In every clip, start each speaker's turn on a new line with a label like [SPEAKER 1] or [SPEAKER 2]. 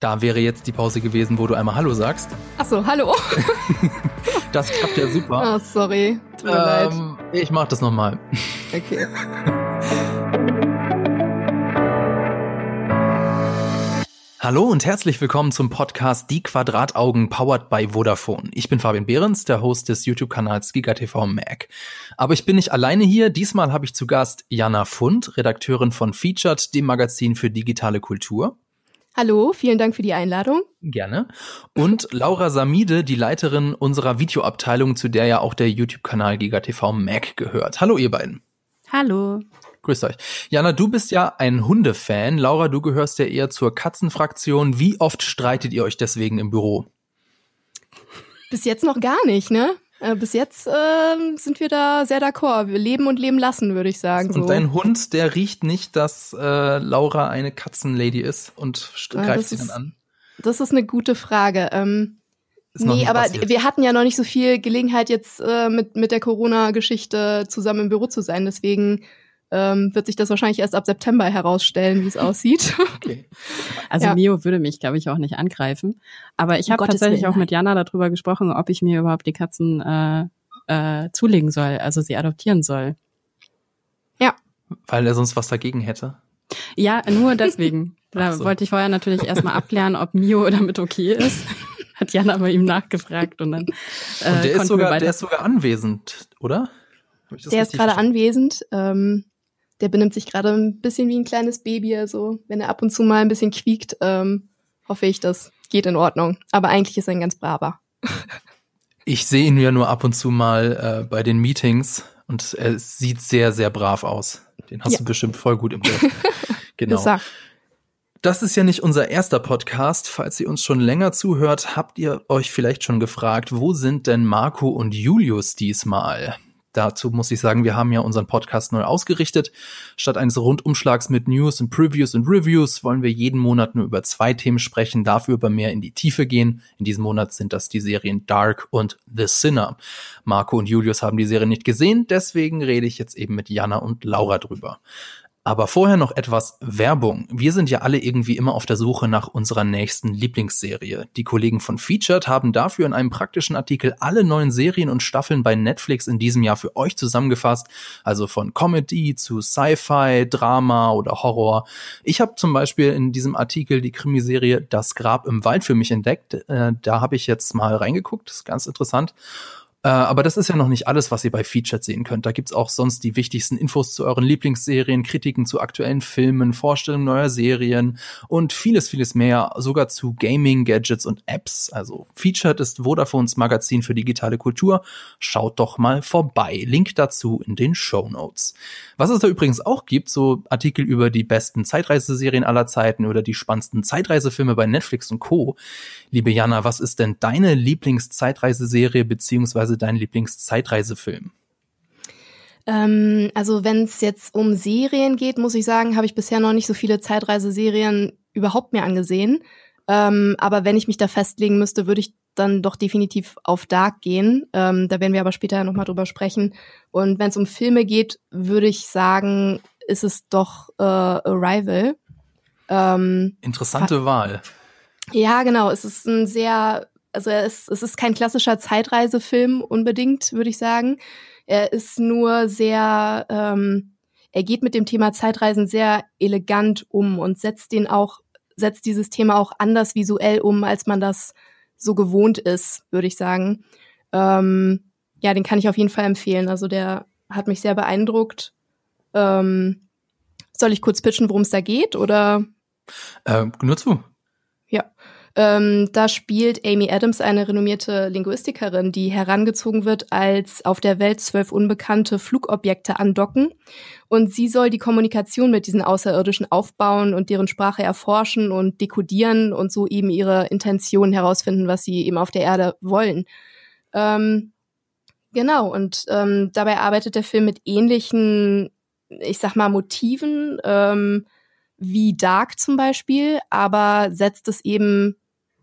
[SPEAKER 1] Da wäre jetzt die Pause gewesen, wo du einmal Hallo sagst.
[SPEAKER 2] Ach so, hallo.
[SPEAKER 1] das klappt ja super.
[SPEAKER 2] Oh, sorry.
[SPEAKER 1] Tut mir ähm, leid. Ich mach das nochmal.
[SPEAKER 2] Okay.
[SPEAKER 1] Hallo und herzlich willkommen zum Podcast Die Quadrataugen powered by Vodafone. Ich bin Fabian Behrens, der Host des YouTube-Kanals GigaTV Mac. Aber ich bin nicht alleine hier. Diesmal habe ich zu Gast Jana Fund, Redakteurin von Featured, dem Magazin für digitale Kultur.
[SPEAKER 2] Hallo, vielen Dank für die Einladung.
[SPEAKER 1] Gerne. Und Laura Samide, die Leiterin unserer Videoabteilung, zu der ja auch der YouTube-Kanal GigaTV Mac gehört. Hallo, ihr beiden.
[SPEAKER 3] Hallo.
[SPEAKER 1] Grüßt euch. Jana, du bist ja ein Hundefan. Laura, du gehörst ja eher zur Katzenfraktion. Wie oft streitet ihr euch deswegen im Büro?
[SPEAKER 2] Bis jetzt noch gar nicht, ne? Äh, bis jetzt äh, sind wir da sehr d'accord. Wir leben und leben lassen, würde ich sagen.
[SPEAKER 1] Und so. dein Hund, der riecht nicht, dass äh, Laura eine Katzenlady ist und ja, greift sie dann an?
[SPEAKER 2] Das ist eine gute Frage. Ähm, nee, aber passiert. wir hatten ja noch nicht so viel Gelegenheit, jetzt äh, mit, mit der Corona-Geschichte zusammen im Büro zu sein. Deswegen ähm, wird sich das wahrscheinlich erst ab September herausstellen, wie es aussieht.
[SPEAKER 3] Okay. Also ja. Mio würde mich, glaube ich, auch nicht angreifen. Aber ich habe tatsächlich Willen, auch mit Jana darüber gesprochen, ob ich mir überhaupt die Katzen äh, äh, zulegen soll, also sie adoptieren soll.
[SPEAKER 2] Ja.
[SPEAKER 1] Weil er sonst was dagegen hätte.
[SPEAKER 3] Ja, nur deswegen. Da so. wollte ich vorher natürlich erstmal abklären, ob Mio damit okay ist. Hat Jana aber ihm nachgefragt und dann.
[SPEAKER 1] Äh, und der ist sogar, der ist sogar anwesend, oder?
[SPEAKER 2] Der ist gerade anwesend. Ähm, der benimmt sich gerade ein bisschen wie ein kleines Baby. Also wenn er ab und zu mal ein bisschen quiekt, ähm, hoffe ich, das geht in Ordnung. Aber eigentlich ist er ein ganz braver.
[SPEAKER 1] ich sehe ihn ja nur ab und zu mal äh, bei den Meetings und er sieht sehr, sehr brav aus. Den hast ja. du bestimmt voll gut im Griff. genau. Das ist ja nicht unser erster Podcast. Falls ihr uns schon länger zuhört, habt ihr euch vielleicht schon gefragt, wo sind denn Marco und Julius diesmal? Dazu muss ich sagen, wir haben ja unseren Podcast neu ausgerichtet. Statt eines Rundumschlags mit News und Previews und Reviews wollen wir jeden Monat nur über zwei Themen sprechen, dafür über mehr in die Tiefe gehen. In diesem Monat sind das die Serien Dark und The Sinner. Marco und Julius haben die Serie nicht gesehen, deswegen rede ich jetzt eben mit Jana und Laura drüber. Aber vorher noch etwas Werbung. Wir sind ja alle irgendwie immer auf der Suche nach unserer nächsten Lieblingsserie. Die Kollegen von Featured haben dafür in einem praktischen Artikel alle neuen Serien und Staffeln bei Netflix in diesem Jahr für euch zusammengefasst. Also von Comedy zu Sci-Fi, Drama oder Horror. Ich habe zum Beispiel in diesem Artikel die Krimiserie Das Grab im Wald für mich entdeckt. Äh, da habe ich jetzt mal reingeguckt. Das ist ganz interessant. Äh, aber das ist ja noch nicht alles, was ihr bei Featured sehen könnt. Da gibt's auch sonst die wichtigsten Infos zu euren Lieblingsserien, Kritiken zu aktuellen Filmen, Vorstellungen neuer Serien und vieles, vieles mehr, sogar zu Gaming, Gadgets und Apps. Also Featured ist Vodafones Magazin für digitale Kultur. Schaut doch mal vorbei. Link dazu in den Show Notes. Was es da übrigens auch gibt, so Artikel über die besten Zeitreiseserien aller Zeiten oder die spannendsten Zeitreisefilme bei Netflix und Co. Liebe Jana, was ist denn deine Lieblingszeitreiseserie beziehungsweise dein Lieblingszeitreisefilm?
[SPEAKER 2] Ähm, also wenn es jetzt um Serien geht, muss ich sagen, habe ich bisher noch nicht so viele Zeitreiseserien überhaupt mehr angesehen. Ähm, aber wenn ich mich da festlegen müsste, würde ich dann doch definitiv auf Dark gehen. Ähm, da werden wir aber später nochmal drüber sprechen. Und wenn es um Filme geht, würde ich sagen, ist es doch äh, Arrival.
[SPEAKER 1] Ähm, Interessante Wahl.
[SPEAKER 2] Ja, genau. Es ist ein sehr also er ist, es ist kein klassischer Zeitreisefilm unbedingt, würde ich sagen. Er ist nur sehr, ähm, er geht mit dem Thema Zeitreisen sehr elegant um und setzt den auch, setzt dieses Thema auch anders visuell um, als man das so gewohnt ist, würde ich sagen. Ähm, ja, den kann ich auf jeden Fall empfehlen. Also der hat mich sehr beeindruckt. Ähm, soll ich kurz pitchen, worum es da geht, oder?
[SPEAKER 1] Äh, nur zu.
[SPEAKER 2] Ja. Ähm, da spielt Amy Adams eine renommierte Linguistikerin, die herangezogen wird, als auf der Welt zwölf unbekannte Flugobjekte andocken. Und sie soll die Kommunikation mit diesen Außerirdischen aufbauen und deren Sprache erforschen und dekodieren und so eben ihre Intentionen herausfinden, was sie eben auf der Erde wollen. Ähm, genau, und ähm, dabei arbeitet der Film mit ähnlichen, ich sag mal, Motiven. Ähm, wie Dark zum Beispiel, aber setzt es eben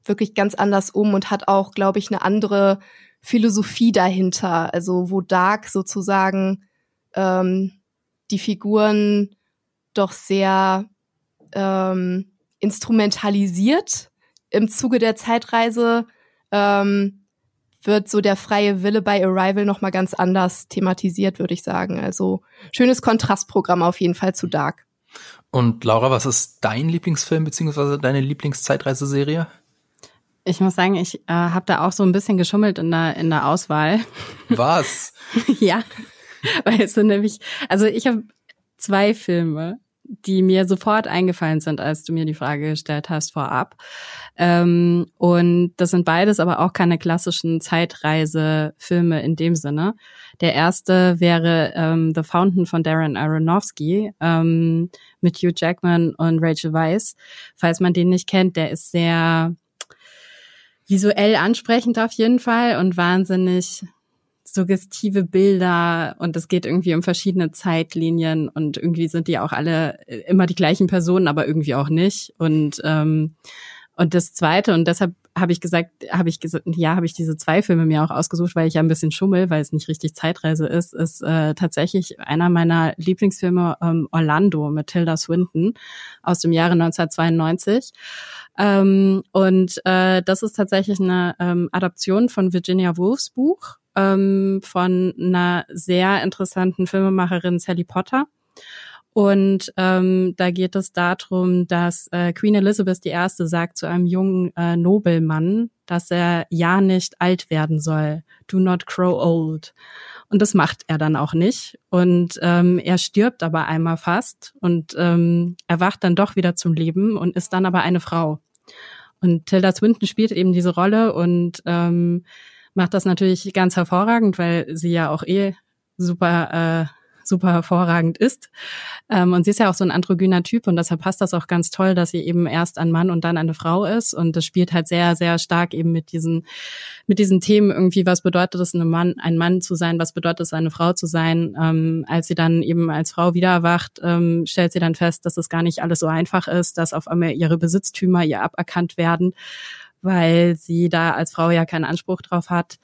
[SPEAKER 2] wirklich ganz anders um und hat auch, glaube ich, eine andere Philosophie dahinter. Also wo Dark sozusagen ähm, die Figuren doch sehr ähm, instrumentalisiert, im Zuge der Zeitreise ähm, wird so der freie Wille bei Arrival nochmal ganz anders thematisiert, würde ich sagen. Also schönes Kontrastprogramm auf jeden Fall zu Dark.
[SPEAKER 1] Und Laura, was ist dein Lieblingsfilm beziehungsweise deine Lieblingszeitreiseserie?
[SPEAKER 3] Ich muss sagen, ich äh, habe da auch so ein bisschen geschummelt in der, in der Auswahl.
[SPEAKER 1] Was?
[SPEAKER 3] ja, weil es sind nämlich, also ich habe zwei Filme, die mir sofort eingefallen sind, als du mir die Frage gestellt hast vorab. Ähm, und das sind beides aber auch keine klassischen Zeitreisefilme in dem Sinne. Der erste wäre ähm, The Fountain von Darren Aronofsky ähm, mit Hugh Jackman und Rachel Weisz. Falls man den nicht kennt, der ist sehr visuell ansprechend auf jeden Fall und wahnsinnig suggestive Bilder und es geht irgendwie um verschiedene Zeitlinien und irgendwie sind die auch alle äh, immer die gleichen Personen, aber irgendwie auch nicht. Und ähm, und das Zweite und deshalb habe ich gesagt, habe ich gesagt, ja, habe ich diese zwei Filme mir auch ausgesucht, weil ich ja ein bisschen schummel, weil es nicht richtig Zeitreise ist, ist äh, tatsächlich einer meiner Lieblingsfilme ähm, Orlando mit Tilda Swinton aus dem Jahre 1992. Ähm, und äh, das ist tatsächlich eine ähm, Adaption von Virginia Woolfs Buch ähm, von einer sehr interessanten Filmemacherin Sally Potter. Und ähm, da geht es darum, dass äh, Queen Elizabeth I. sagt zu einem jungen äh, Nobelmann, dass er ja nicht alt werden soll. Do not grow old. Und das macht er dann auch nicht. Und ähm, er stirbt aber einmal fast und ähm, erwacht dann doch wieder zum Leben und ist dann aber eine Frau. Und Tilda Swinton spielt eben diese Rolle und ähm, macht das natürlich ganz hervorragend, weil sie ja auch eh super äh, super hervorragend ist. Ähm, und sie ist ja auch so ein androgyner Typ und deshalb passt das auch ganz toll, dass sie eben erst ein Mann und dann eine Frau ist. Und das spielt halt sehr, sehr stark eben mit diesen, mit diesen Themen irgendwie, was bedeutet es, ein Mann, ein Mann zu sein, was bedeutet es, eine Frau zu sein. Ähm, als sie dann eben als Frau wieder erwacht, ähm, stellt sie dann fest, dass es gar nicht alles so einfach ist, dass auf einmal ihre Besitztümer ihr aberkannt werden weil sie da als Frau ja keinen Anspruch drauf hat.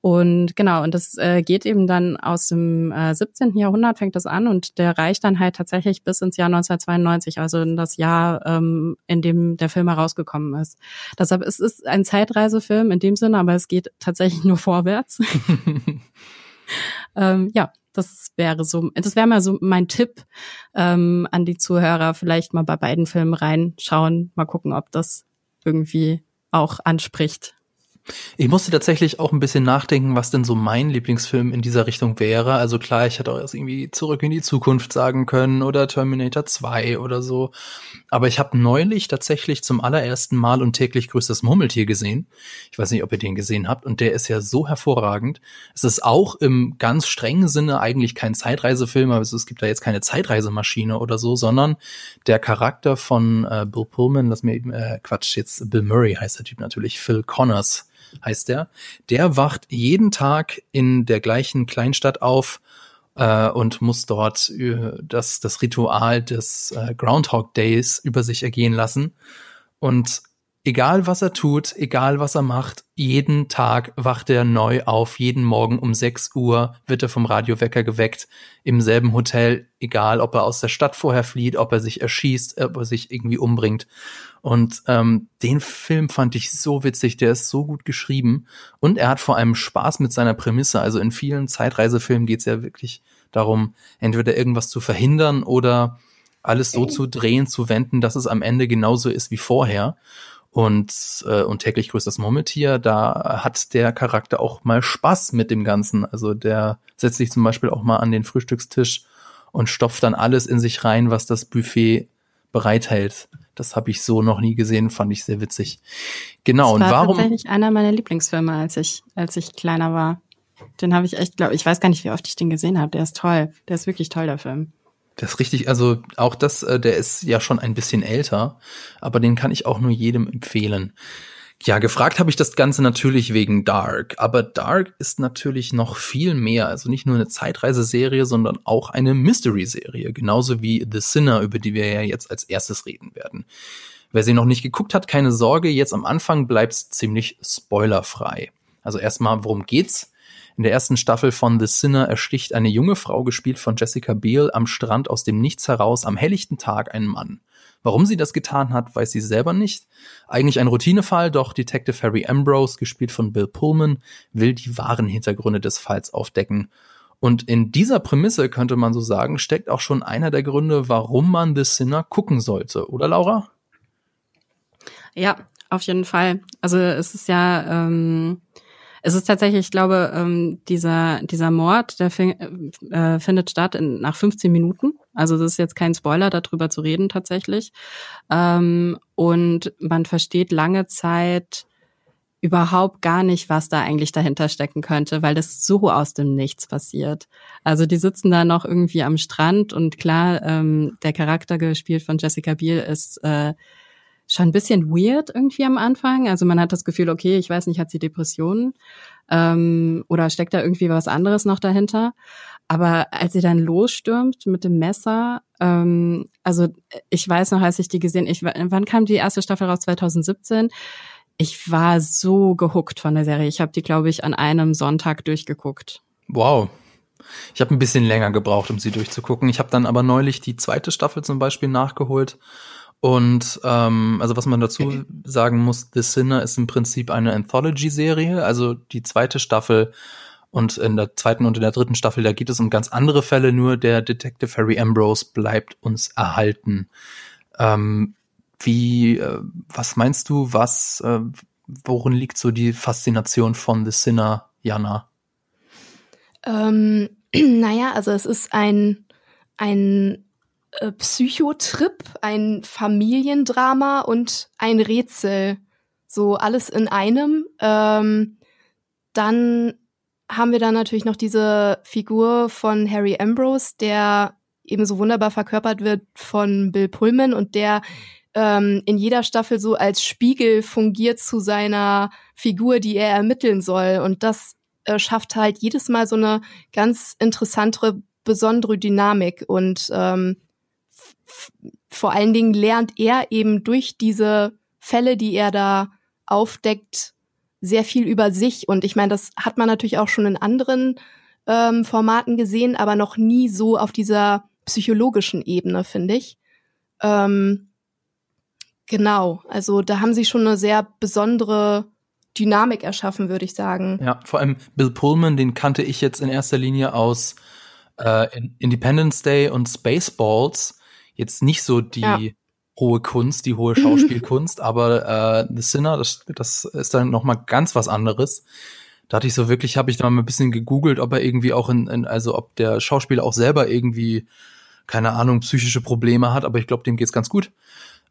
[SPEAKER 3] Und genau, und das äh, geht eben dann aus dem äh, 17. Jahrhundert, fängt das an und der reicht dann halt tatsächlich bis ins Jahr 1992, also in das Jahr, ähm, in dem der Film herausgekommen ist. Deshalb es ist ein Zeitreisefilm in dem Sinne, aber es geht tatsächlich nur vorwärts. ähm, ja, das wäre so, das wäre mal so mein Tipp ähm, an die Zuhörer, vielleicht mal bei beiden Filmen reinschauen, mal gucken, ob das irgendwie auch anspricht.
[SPEAKER 1] Ich musste tatsächlich auch ein bisschen nachdenken, was denn so mein Lieblingsfilm in dieser Richtung wäre. Also klar, ich hätte auch erst irgendwie Zurück in die Zukunft sagen können oder Terminator 2 oder so. Aber ich habe neulich tatsächlich zum allerersten Mal und täglich grüßt das Murmeltier gesehen. Ich weiß nicht, ob ihr den gesehen habt. Und der ist ja so hervorragend. Es ist auch im ganz strengen Sinne eigentlich kein Zeitreisefilm, aber es gibt da jetzt keine Zeitreisemaschine oder so, sondern der Charakter von äh, Bill Pullman, lass mir eben, äh, Quatsch, jetzt Bill Murray heißt der Typ natürlich, Phil Connors heißt der. Der wacht jeden Tag in der gleichen Kleinstadt auf äh, und muss dort äh, das, das Ritual des äh, Groundhog Days über sich ergehen lassen. Und egal was er tut, egal was er macht, jeden Tag wacht er neu auf. Jeden Morgen um 6 Uhr wird er vom Radiowecker geweckt. Im selben Hotel, egal ob er aus der Stadt vorher flieht, ob er sich erschießt, ob er sich irgendwie umbringt. Und ähm, den Film fand ich so witzig, der ist so gut geschrieben. Und er hat vor allem Spaß mit seiner Prämisse. Also in vielen Zeitreisefilmen geht es ja wirklich darum, entweder irgendwas zu verhindern oder alles so zu drehen, zu wenden, dass es am Ende genauso ist wie vorher. Und, äh, und täglich grüßt das Murmeltier, da hat der Charakter auch mal Spaß mit dem Ganzen. Also der setzt sich zum Beispiel auch mal an den Frühstückstisch und stopft dann alles in sich rein, was das Buffet bereithält. Das habe ich so noch nie gesehen, fand ich sehr witzig. Genau.
[SPEAKER 3] Das war
[SPEAKER 1] und warum?
[SPEAKER 3] tatsächlich einer meiner Lieblingsfilme, als ich als ich kleiner war. Den habe ich echt, glaube ich, weiß gar nicht, wie oft ich den gesehen habe. Der ist toll. Der ist wirklich toll, der Film.
[SPEAKER 1] Das ist richtig, also auch das, äh, der ist ja schon ein bisschen älter, aber den kann ich auch nur jedem empfehlen. Ja, gefragt habe ich das Ganze natürlich wegen Dark, aber Dark ist natürlich noch viel mehr, also nicht nur eine Zeitreiseserie, sondern auch eine Mystery-Serie, genauso wie The Sinner, über die wir ja jetzt als erstes reden werden. Wer sie noch nicht geguckt hat, keine Sorge, jetzt am Anfang bleibt's ziemlich spoilerfrei. Also erstmal, worum geht's? In der ersten Staffel von The Sinner ersticht eine junge Frau, gespielt von Jessica Biel, am Strand aus dem Nichts heraus am helllichten Tag einen Mann. Warum sie das getan hat, weiß sie selber nicht. Eigentlich ein Routinefall, doch Detective Harry Ambrose, gespielt von Bill Pullman, will die wahren Hintergründe des Falls aufdecken. Und in dieser Prämisse könnte man so sagen, steckt auch schon einer der Gründe, warum man The Sinner gucken sollte, oder Laura?
[SPEAKER 3] Ja, auf jeden Fall. Also es ist ja, ähm, es ist tatsächlich, ich glaube, ähm, dieser dieser Mord, der äh, findet statt in, nach 15 Minuten. Also das ist jetzt kein Spoiler, darüber zu reden tatsächlich. Ähm, und man versteht lange Zeit überhaupt gar nicht, was da eigentlich dahinter stecken könnte, weil das so aus dem Nichts passiert. Also die sitzen da noch irgendwie am Strand und klar, ähm, der Charakter gespielt von Jessica Biel ist äh, schon ein bisschen weird irgendwie am Anfang. Also man hat das Gefühl, okay, ich weiß nicht, hat sie Depressionen ähm, oder steckt da irgendwie was anderes noch dahinter? Aber als sie dann losstürmt mit dem Messer, ähm, also ich weiß noch, als ich die gesehen, ich wann kam die erste Staffel raus? 2017. Ich war so gehuckt von der Serie. Ich habe die, glaube ich, an einem Sonntag durchgeguckt.
[SPEAKER 1] Wow. Ich habe ein bisschen länger gebraucht, um sie durchzugucken. Ich habe dann aber neulich die zweite Staffel zum Beispiel nachgeholt und ähm, also was man dazu sagen muss, The Sinner ist im Prinzip eine Anthology-Serie. Also die zweite Staffel und in der zweiten und in der dritten Staffel, da geht es um ganz andere Fälle, nur der Detective Harry Ambrose bleibt uns erhalten. Ähm, wie, äh, was meinst du, was, äh, worin liegt so die Faszination von The Sinner, Jana?
[SPEAKER 2] Ähm, naja, also es ist ein, ein äh, Psychotrip, ein Familiendrama und ein Rätsel. So alles in einem. Ähm, dann haben wir dann natürlich noch diese Figur von Harry Ambrose, der eben so wunderbar verkörpert wird von Bill Pullman und der ähm, in jeder Staffel so als Spiegel fungiert zu seiner Figur, die er ermitteln soll. Und das äh, schafft halt jedes Mal so eine ganz interessantere, besondere Dynamik. Und ähm, vor allen Dingen lernt er eben durch diese Fälle, die er da aufdeckt, sehr viel über sich. Und ich meine, das hat man natürlich auch schon in anderen ähm, Formaten gesehen, aber noch nie so auf dieser psychologischen Ebene, finde ich. Ähm, genau, also da haben sie schon eine sehr besondere Dynamik erschaffen, würde ich sagen.
[SPEAKER 1] Ja, vor allem Bill Pullman, den kannte ich jetzt in erster Linie aus äh, Independence Day und Spaceballs jetzt nicht so die ja. hohe Kunst, die hohe Schauspielkunst, aber äh, The Sinner, das, das ist dann noch mal ganz was anderes. Da hatte ich so wirklich, habe ich da mal ein bisschen gegoogelt, ob er irgendwie auch in, in also ob der Schauspieler auch selber irgendwie keine Ahnung psychische Probleme hat, aber ich glaube, dem geht's ganz gut.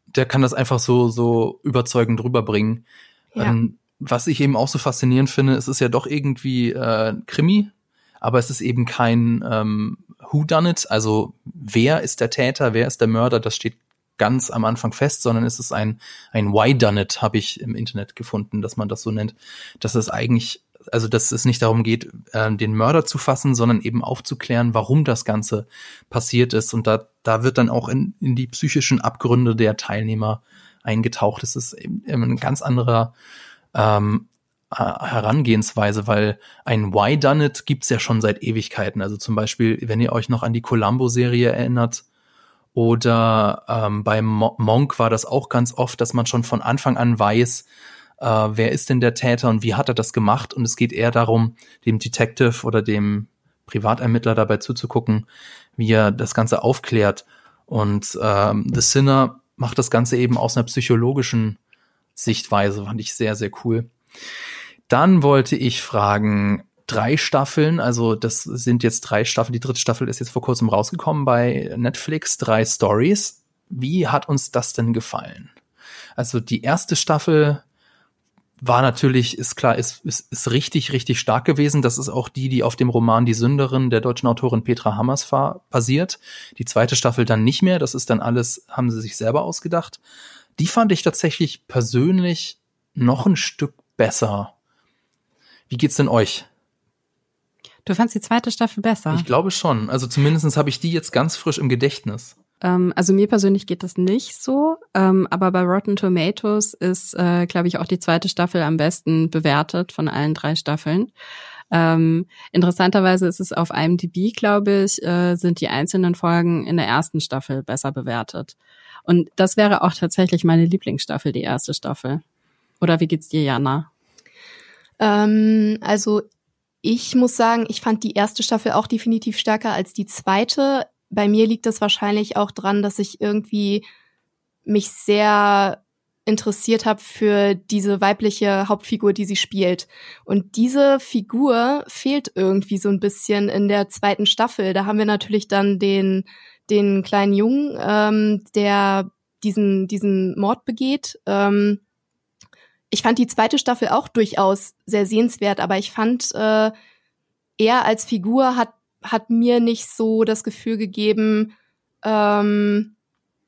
[SPEAKER 1] Der kann das einfach so so überzeugend rüberbringen. Ja. Ähm, was ich eben auch so faszinierend finde, es ist ja doch irgendwie äh, Krimi, aber es ist eben kein ähm, Who Done It, also wer ist der Täter, wer ist der Mörder, das steht ganz am Anfang fest, sondern es ist ein ein Why Done It, habe ich im Internet gefunden, dass man das so nennt, dass es eigentlich also dass es nicht darum geht, äh, den Mörder zu fassen, sondern eben aufzuklären, warum das Ganze passiert ist. Und da, da wird dann auch in, in die psychischen Abgründe der Teilnehmer eingetaucht. Es ist eben ein ganz anderer ähm, äh, Herangehensweise, weil ein Why Done It gibt's ja schon seit Ewigkeiten. Also zum Beispiel, wenn ihr euch noch an die Columbo-Serie erinnert, oder ähm, bei Monk war das auch ganz oft, dass man schon von Anfang an weiß, äh, wer ist denn der Täter und wie hat er das gemacht. Und es geht eher darum, dem Detective oder dem Privatermittler dabei zuzugucken, wie er das Ganze aufklärt. Und ähm, The Sinner macht das Ganze eben aus einer psychologischen Sichtweise, fand ich sehr, sehr cool. Dann wollte ich fragen, drei Staffeln, also das sind jetzt drei Staffeln, die dritte Staffel ist jetzt vor kurzem rausgekommen bei Netflix, drei Stories. Wie hat uns das denn gefallen? Also die erste Staffel war natürlich, ist klar, ist, ist, ist richtig, richtig stark gewesen. Das ist auch die, die auf dem Roman Die Sünderin der deutschen Autorin Petra Hammersfahr basiert. Die zweite Staffel dann nicht mehr. Das ist dann alles, haben sie sich selber ausgedacht. Die fand ich tatsächlich persönlich noch ein Stück besser. Wie geht's denn euch?
[SPEAKER 3] Du fandst die zweite Staffel besser?
[SPEAKER 1] Ich glaube schon. Also zumindestens habe ich die jetzt ganz frisch im Gedächtnis.
[SPEAKER 3] Ähm, also mir persönlich geht das nicht so, ähm, aber bei Rotten Tomatoes ist, äh, glaube ich, auch die zweite Staffel am besten bewertet von allen drei Staffeln. Ähm, interessanterweise ist es auf IMDb, glaube ich, äh, sind die einzelnen Folgen in der ersten Staffel besser bewertet. Und das wäre auch tatsächlich meine Lieblingsstaffel, die erste Staffel. Oder wie geht's dir, Jana?
[SPEAKER 2] Ähm, also ich muss sagen, ich fand die erste Staffel auch definitiv stärker als die zweite. Bei mir liegt das wahrscheinlich auch dran, dass ich irgendwie mich sehr interessiert habe für diese weibliche Hauptfigur, die sie spielt. Und diese Figur fehlt irgendwie so ein bisschen in der zweiten Staffel. Da haben wir natürlich dann den, den kleinen Jungen, ähm, der diesen, diesen Mord begeht. Ähm, ich fand die zweite Staffel auch durchaus sehr sehenswert, aber ich fand, äh, er als Figur hat, hat mir nicht so das Gefühl gegeben, ähm,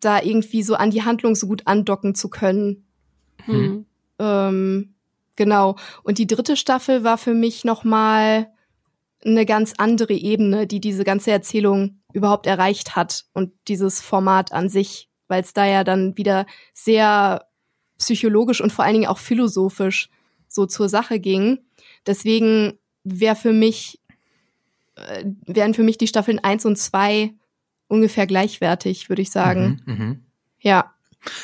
[SPEAKER 2] da irgendwie so an die Handlung so gut andocken zu können. Hm. Ähm, genau. Und die dritte Staffel war für mich noch mal eine ganz andere Ebene, die diese ganze Erzählung überhaupt erreicht hat und dieses Format an sich, weil es da ja dann wieder sehr psychologisch und vor allen Dingen auch philosophisch so zur Sache ging. Deswegen wäre für mich äh, wären für mich die Staffeln eins und zwei ungefähr gleichwertig, würde ich sagen. Mhm, mh. Ja.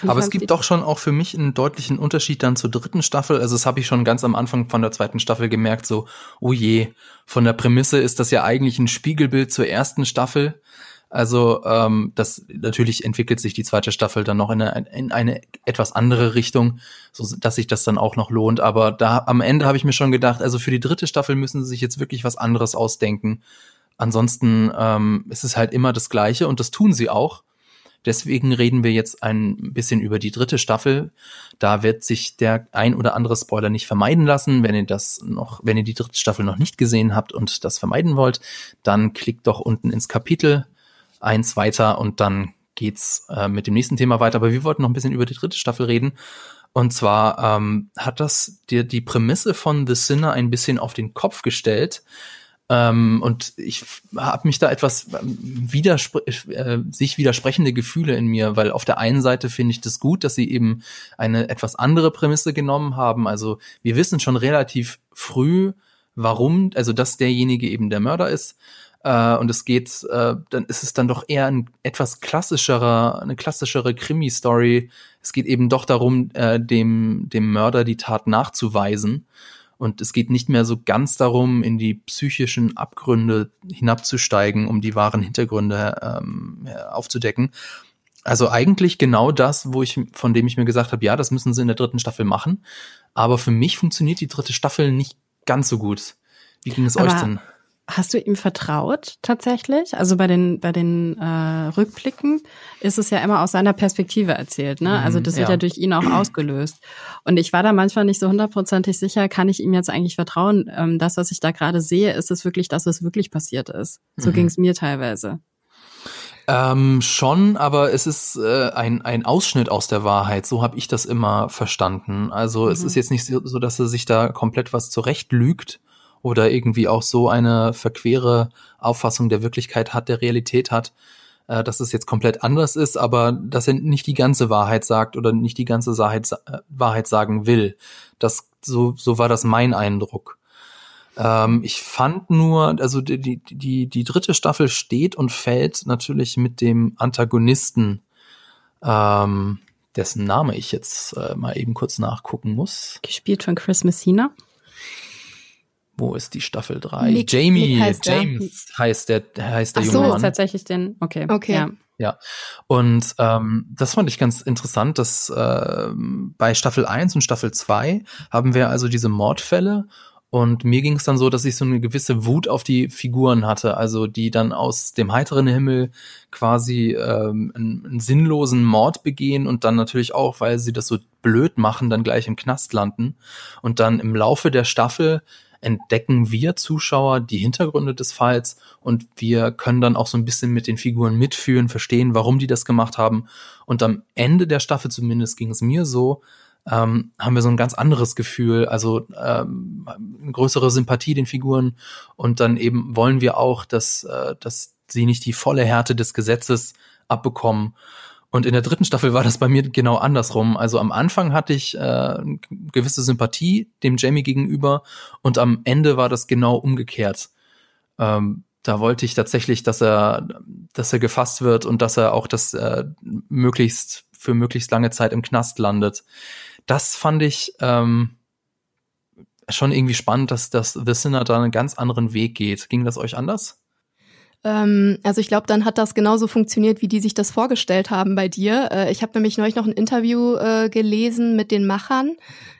[SPEAKER 1] Aber es gibt doch schon auch für mich einen deutlichen Unterschied dann zur dritten Staffel. Also das habe ich schon ganz am Anfang von der zweiten Staffel gemerkt, so, oh je, von der Prämisse ist das ja eigentlich ein Spiegelbild zur ersten Staffel. Also ähm, das natürlich entwickelt sich die zweite Staffel dann noch in eine, in eine etwas andere Richtung, so dass sich das dann auch noch lohnt. Aber da am Ende habe ich mir schon gedacht, also für die dritte Staffel müssen sie sich jetzt wirklich was anderes ausdenken. Ansonsten ähm, ist es halt immer das Gleiche und das tun sie auch. Deswegen reden wir jetzt ein bisschen über die dritte Staffel. Da wird sich der ein oder andere Spoiler nicht vermeiden lassen. Wenn ihr das noch, wenn ihr die dritte Staffel noch nicht gesehen habt und das vermeiden wollt, dann klickt doch unten ins Kapitel eins weiter und dann geht's äh, mit dem nächsten Thema weiter. Aber wir wollten noch ein bisschen über die dritte Staffel reden. Und zwar ähm, hat das dir die Prämisse von The Sinner ein bisschen auf den Kopf gestellt. Ähm, und ich habe mich da etwas ähm, widerspr äh, sich widersprechende Gefühle in mir, weil auf der einen Seite finde ich das gut, dass sie eben eine etwas andere Prämisse genommen haben. Also wir wissen schon relativ früh, warum, also dass derjenige eben der Mörder ist. Äh, und es geht, äh, dann ist es dann doch eher ein etwas klassischerer, eine klassischere Krimi-Story. Es geht eben doch darum, äh, dem, dem Mörder die Tat nachzuweisen. Und es geht nicht mehr so ganz darum, in die psychischen Abgründe hinabzusteigen, um die wahren Hintergründe ähm, aufzudecken. Also eigentlich genau das, wo ich, von dem ich mir gesagt habe, ja, das müssen sie in der dritten Staffel machen. Aber für mich funktioniert die dritte Staffel nicht ganz so gut. Wie ging es
[SPEAKER 3] Aber
[SPEAKER 1] euch denn?
[SPEAKER 3] Hast du ihm vertraut tatsächlich? Also bei den bei den äh, Rückblicken ist es ja immer aus seiner Perspektive erzählt, ne? Also das wird ja. ja durch ihn auch ausgelöst. Und ich war da manchmal nicht so hundertprozentig sicher, kann ich ihm jetzt eigentlich vertrauen? Ähm, das, was ich da gerade sehe, ist es wirklich das, was wirklich passiert ist? So mhm. ging es mir teilweise.
[SPEAKER 1] Ähm, schon, aber es ist äh, ein, ein Ausschnitt aus der Wahrheit. So habe ich das immer verstanden. Also mhm. es ist jetzt nicht so, dass er sich da komplett was zurecht lügt, oder irgendwie auch so eine verquere Auffassung der Wirklichkeit hat, der Realität hat, äh, dass es jetzt komplett anders ist, aber dass er nicht die ganze Wahrheit sagt oder nicht die ganze Wahrheit, äh, Wahrheit sagen will. Das, so, so war das mein Eindruck. Ähm, ich fand nur, also die, die, die, dritte Staffel steht und fällt natürlich mit dem Antagonisten, ähm, dessen Name ich jetzt äh, mal eben kurz nachgucken muss.
[SPEAKER 3] Gespielt von Chris Messina.
[SPEAKER 1] Wo ist die Staffel 3? Nick, Jamie, Nick heißt James der. heißt der, heißt der Ach junge so, Mann.
[SPEAKER 3] tatsächlich den, okay.
[SPEAKER 2] Okay. Ja.
[SPEAKER 1] Ja, und ähm, das fand ich ganz interessant, dass äh, bei Staffel 1 und Staffel 2 haben wir also diese Mordfälle und mir ging es dann so, dass ich so eine gewisse Wut auf die Figuren hatte, also die dann aus dem heiteren Himmel quasi ähm, einen, einen sinnlosen Mord begehen und dann natürlich auch, weil sie das so blöd machen, dann gleich im Knast landen und dann im Laufe der Staffel entdecken wir Zuschauer die Hintergründe des Falls und wir können dann auch so ein bisschen mit den Figuren mitfühlen, verstehen, warum die das gemacht haben. Und am Ende der Staffel zumindest ging es mir so, ähm, haben wir so ein ganz anderes Gefühl, also ähm, größere Sympathie den Figuren und dann eben wollen wir auch, dass, äh, dass sie nicht die volle Härte des Gesetzes abbekommen. Und in der dritten Staffel war das bei mir genau andersrum. Also am Anfang hatte ich äh, gewisse Sympathie dem Jamie gegenüber und am Ende war das genau umgekehrt. Ähm, da wollte ich tatsächlich, dass er, dass er gefasst wird und dass er auch das äh, möglichst für möglichst lange Zeit im Knast landet. Das fand ich ähm, schon irgendwie spannend, dass das The Sinner da einen ganz anderen Weg geht. Ging das euch anders?
[SPEAKER 2] Ähm, also ich glaube, dann hat das genauso funktioniert, wie die sich das vorgestellt haben bei dir. Äh, ich habe nämlich neulich noch ein Interview äh, gelesen mit den Machern,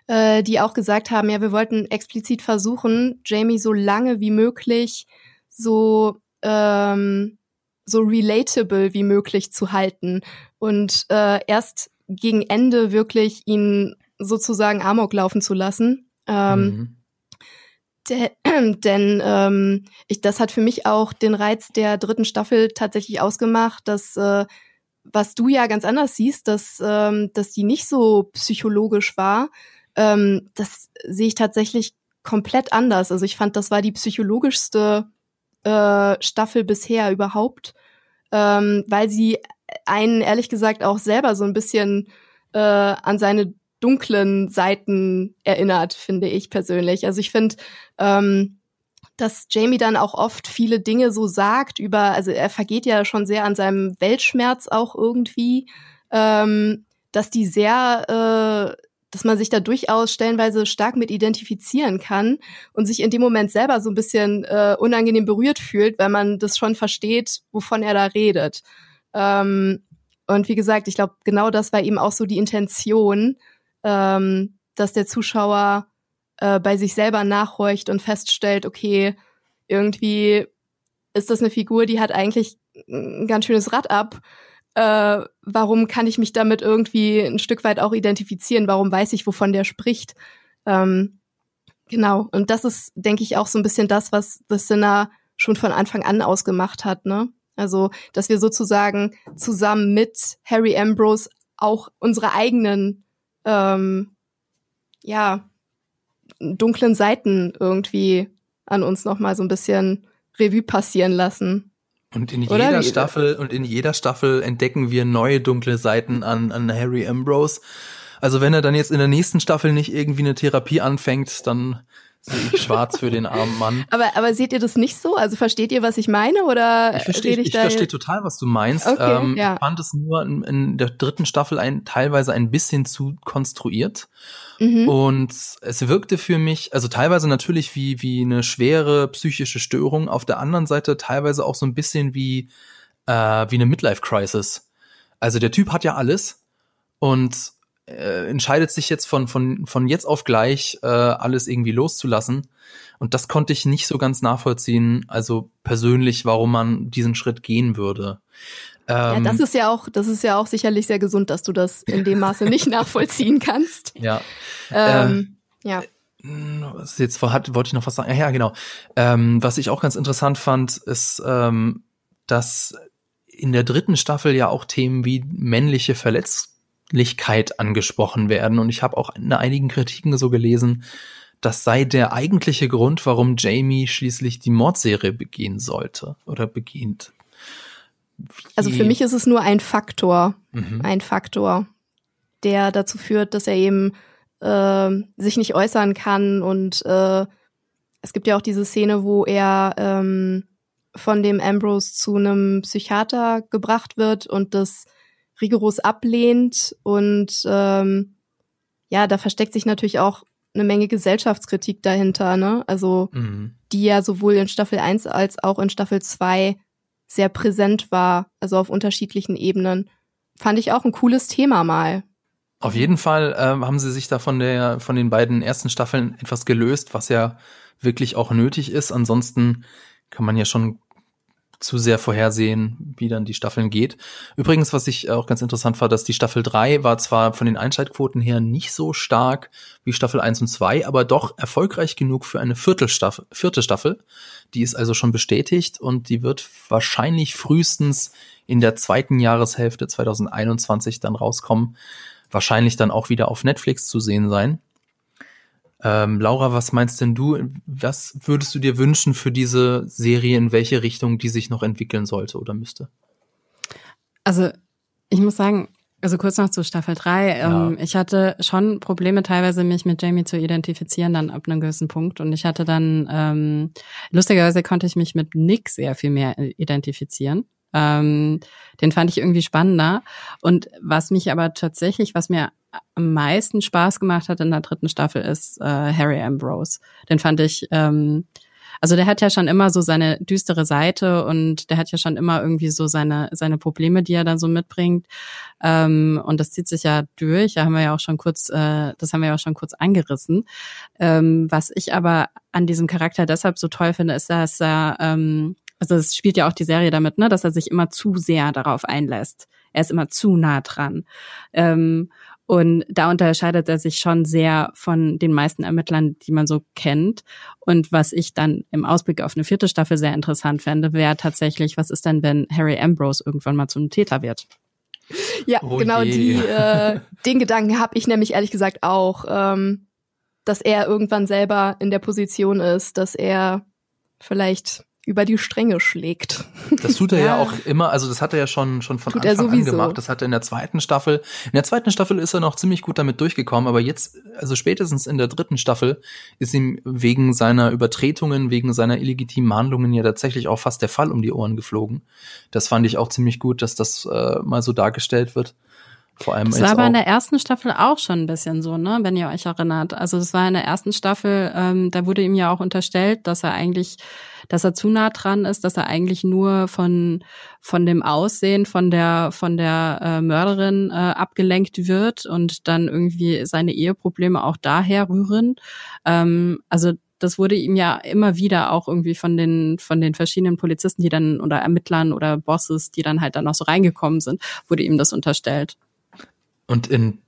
[SPEAKER 2] äh, die auch gesagt haben, ja, wir wollten explizit versuchen, Jamie so lange wie möglich so ähm, so relatable wie möglich zu halten und äh, erst gegen Ende wirklich ihn sozusagen Amok laufen zu lassen. Ähm, mhm. De denn ähm, ich, das hat für mich auch den Reiz der dritten Staffel tatsächlich ausgemacht, dass äh, was du ja ganz anders siehst, dass, ähm, dass die nicht so psychologisch war, ähm, das sehe ich tatsächlich komplett anders. Also ich fand, das war die psychologischste äh, Staffel bisher überhaupt, ähm, weil sie einen ehrlich gesagt auch selber so ein bisschen äh, an seine dunklen Seiten erinnert, finde ich persönlich. Also ich finde, ähm, dass Jamie dann auch oft viele Dinge so sagt über, also er vergeht ja schon sehr an seinem Weltschmerz auch irgendwie, ähm, dass die sehr, äh, dass man sich da durchaus stellenweise stark mit identifizieren kann und sich in dem Moment selber so ein bisschen äh, unangenehm berührt fühlt, weil man das schon versteht, wovon er da redet. Ähm, und wie gesagt, ich glaube, genau das war eben auch so die Intention, ähm, dass der Zuschauer äh, bei sich selber nachhorcht und feststellt, okay, irgendwie ist das eine Figur, die hat eigentlich ein ganz schönes Rad ab äh, warum kann ich mich damit irgendwie ein Stück weit auch identifizieren? Warum weiß ich, wovon der spricht? Ähm, genau. Und das ist, denke ich, auch so ein bisschen das, was The Sinner schon von Anfang an ausgemacht hat, ne? Also, dass wir sozusagen zusammen mit Harry Ambrose auch unsere eigenen, ähm, ja, dunklen Seiten irgendwie an uns nochmal so ein bisschen Revue passieren lassen.
[SPEAKER 1] Und in Oder? jeder Staffel und in jeder Staffel entdecken wir neue dunkle Seiten an, an Harry Ambrose. Also wenn er dann jetzt in der nächsten Staffel nicht irgendwie eine Therapie anfängt, dann sehe ich schwarz für den armen Mann.
[SPEAKER 2] Aber, aber seht ihr das nicht so? Also versteht ihr, was ich meine? Oder
[SPEAKER 1] ich verstehe ich, ich verstehe total, was du meinst. Okay, ähm, ja. Ich fand es nur in, in, der dritten Staffel ein, teilweise ein bisschen zu konstruiert. Mhm. Und es wirkte für mich, also teilweise natürlich wie, wie eine schwere psychische Störung, auf der anderen Seite teilweise auch so ein bisschen wie, äh, wie eine Midlife-Crisis. Also der Typ hat ja alles und äh, entscheidet sich jetzt von, von, von jetzt auf gleich äh, alles irgendwie loszulassen. Und das konnte ich nicht so ganz nachvollziehen, also persönlich, warum man diesen Schritt gehen würde.
[SPEAKER 2] Ähm, ja, das ist ja auch, das ist ja auch sicherlich sehr gesund, dass du das in dem Maße nicht nachvollziehen kannst.
[SPEAKER 1] Ja. Ähm, äh, ja. Was jetzt hat, wollte ich noch was sagen? Ja, genau. Ähm, was ich auch ganz interessant fand, ist, ähm, dass in der dritten Staffel ja auch Themen wie männliche Verletzlichkeit angesprochen werden. Und ich habe auch in einigen Kritiken so gelesen, das sei der eigentliche Grund, warum Jamie schließlich die Mordserie begehen sollte oder beginnt.
[SPEAKER 2] Also für mich ist es nur ein Faktor, mhm. ein Faktor, der dazu führt, dass er eben äh, sich nicht äußern kann und äh, es gibt ja auch diese Szene, wo er ähm, von dem Ambrose zu einem Psychiater gebracht wird und das rigoros ablehnt und ähm, ja, da versteckt sich natürlich auch eine Menge Gesellschaftskritik dahinter, ne? Also mhm. die ja sowohl in Staffel 1 als auch in Staffel 2 sehr präsent war, also auf unterschiedlichen Ebenen. Fand ich auch ein cooles Thema mal.
[SPEAKER 1] Auf jeden Fall äh, haben sie sich da von der von den beiden ersten Staffeln etwas gelöst, was ja wirklich auch nötig ist. Ansonsten kann man ja schon zu sehr vorhersehen, wie dann die Staffeln geht. Übrigens, was ich auch ganz interessant war, dass die Staffel 3 war zwar von den Einschaltquoten her nicht so stark wie Staffel 1 und 2, aber doch erfolgreich genug für eine Viertelstaffel, vierte Staffel. Die ist also schon bestätigt und die wird wahrscheinlich frühestens in der zweiten Jahreshälfte 2021 dann rauskommen. Wahrscheinlich dann auch wieder auf Netflix zu sehen sein. Ähm, Laura, was meinst denn du? Was würdest du dir wünschen für diese Serie, in welche Richtung die sich noch entwickeln sollte oder müsste?
[SPEAKER 3] Also, ich muss sagen, also kurz noch zu Staffel 3. Ja. Ähm, ich hatte schon Probleme teilweise, mich mit Jamie zu identifizieren, dann ab einem gewissen Punkt. Und ich hatte dann, ähm, lustigerweise konnte ich mich mit Nick sehr viel mehr identifizieren. Ähm, den fand ich irgendwie spannender. Und was mich aber tatsächlich, was mir am meisten Spaß gemacht hat in der dritten Staffel, ist äh, Harry Ambrose. Den fand ich ähm, also der hat ja schon immer so seine düstere Seite und der hat ja schon immer irgendwie so seine, seine Probleme, die er dann so mitbringt. Ähm, und das zieht sich ja durch. Da haben wir ja auch schon kurz, äh, das haben wir ja auch schon kurz angerissen. Ähm, was ich aber an diesem Charakter deshalb so toll finde, ist, dass er, ähm, also es spielt ja auch die Serie damit, ne, dass er sich immer zu sehr darauf einlässt. Er ist immer zu nah dran. Ähm, und da unterscheidet er sich schon sehr von den meisten Ermittlern, die man so kennt. Und was ich dann im Ausblick auf eine vierte Staffel sehr interessant fände, wäre tatsächlich, was ist denn, wenn Harry Ambrose irgendwann mal zum Täter wird?
[SPEAKER 2] Ja, oh genau die, äh, den Gedanken habe ich nämlich ehrlich gesagt auch, ähm, dass er irgendwann selber in der Position ist, dass er vielleicht über die Stränge schlägt.
[SPEAKER 1] Das tut er ja. ja. auch immer, also das hat er ja schon, schon von tut Anfang an gemacht. Das hat er in der zweiten Staffel. In der zweiten Staffel ist er noch ziemlich gut damit durchgekommen, aber jetzt, also spätestens in der dritten Staffel, ist ihm wegen seiner Übertretungen, wegen seiner illegitimen Handlungen ja tatsächlich auch fast der Fall um die Ohren geflogen. Das fand ich auch ziemlich gut, dass das äh, mal so dargestellt wird. Vor allem
[SPEAKER 3] das war aber in der ersten Staffel auch schon ein bisschen so, ne, wenn ihr euch erinnert. Also das war in der ersten Staffel, ähm, da wurde ihm ja auch unterstellt, dass er eigentlich, dass er zu nah dran ist, dass er eigentlich nur von von dem Aussehen von der von der äh, Mörderin äh, abgelenkt wird und dann irgendwie seine Eheprobleme auch daher rühren. Ähm, also das wurde ihm ja immer wieder auch irgendwie von den von den verschiedenen Polizisten, die dann oder Ermittlern oder Bosses, die dann halt dann noch so reingekommen sind, wurde ihm das unterstellt.
[SPEAKER 1] Und in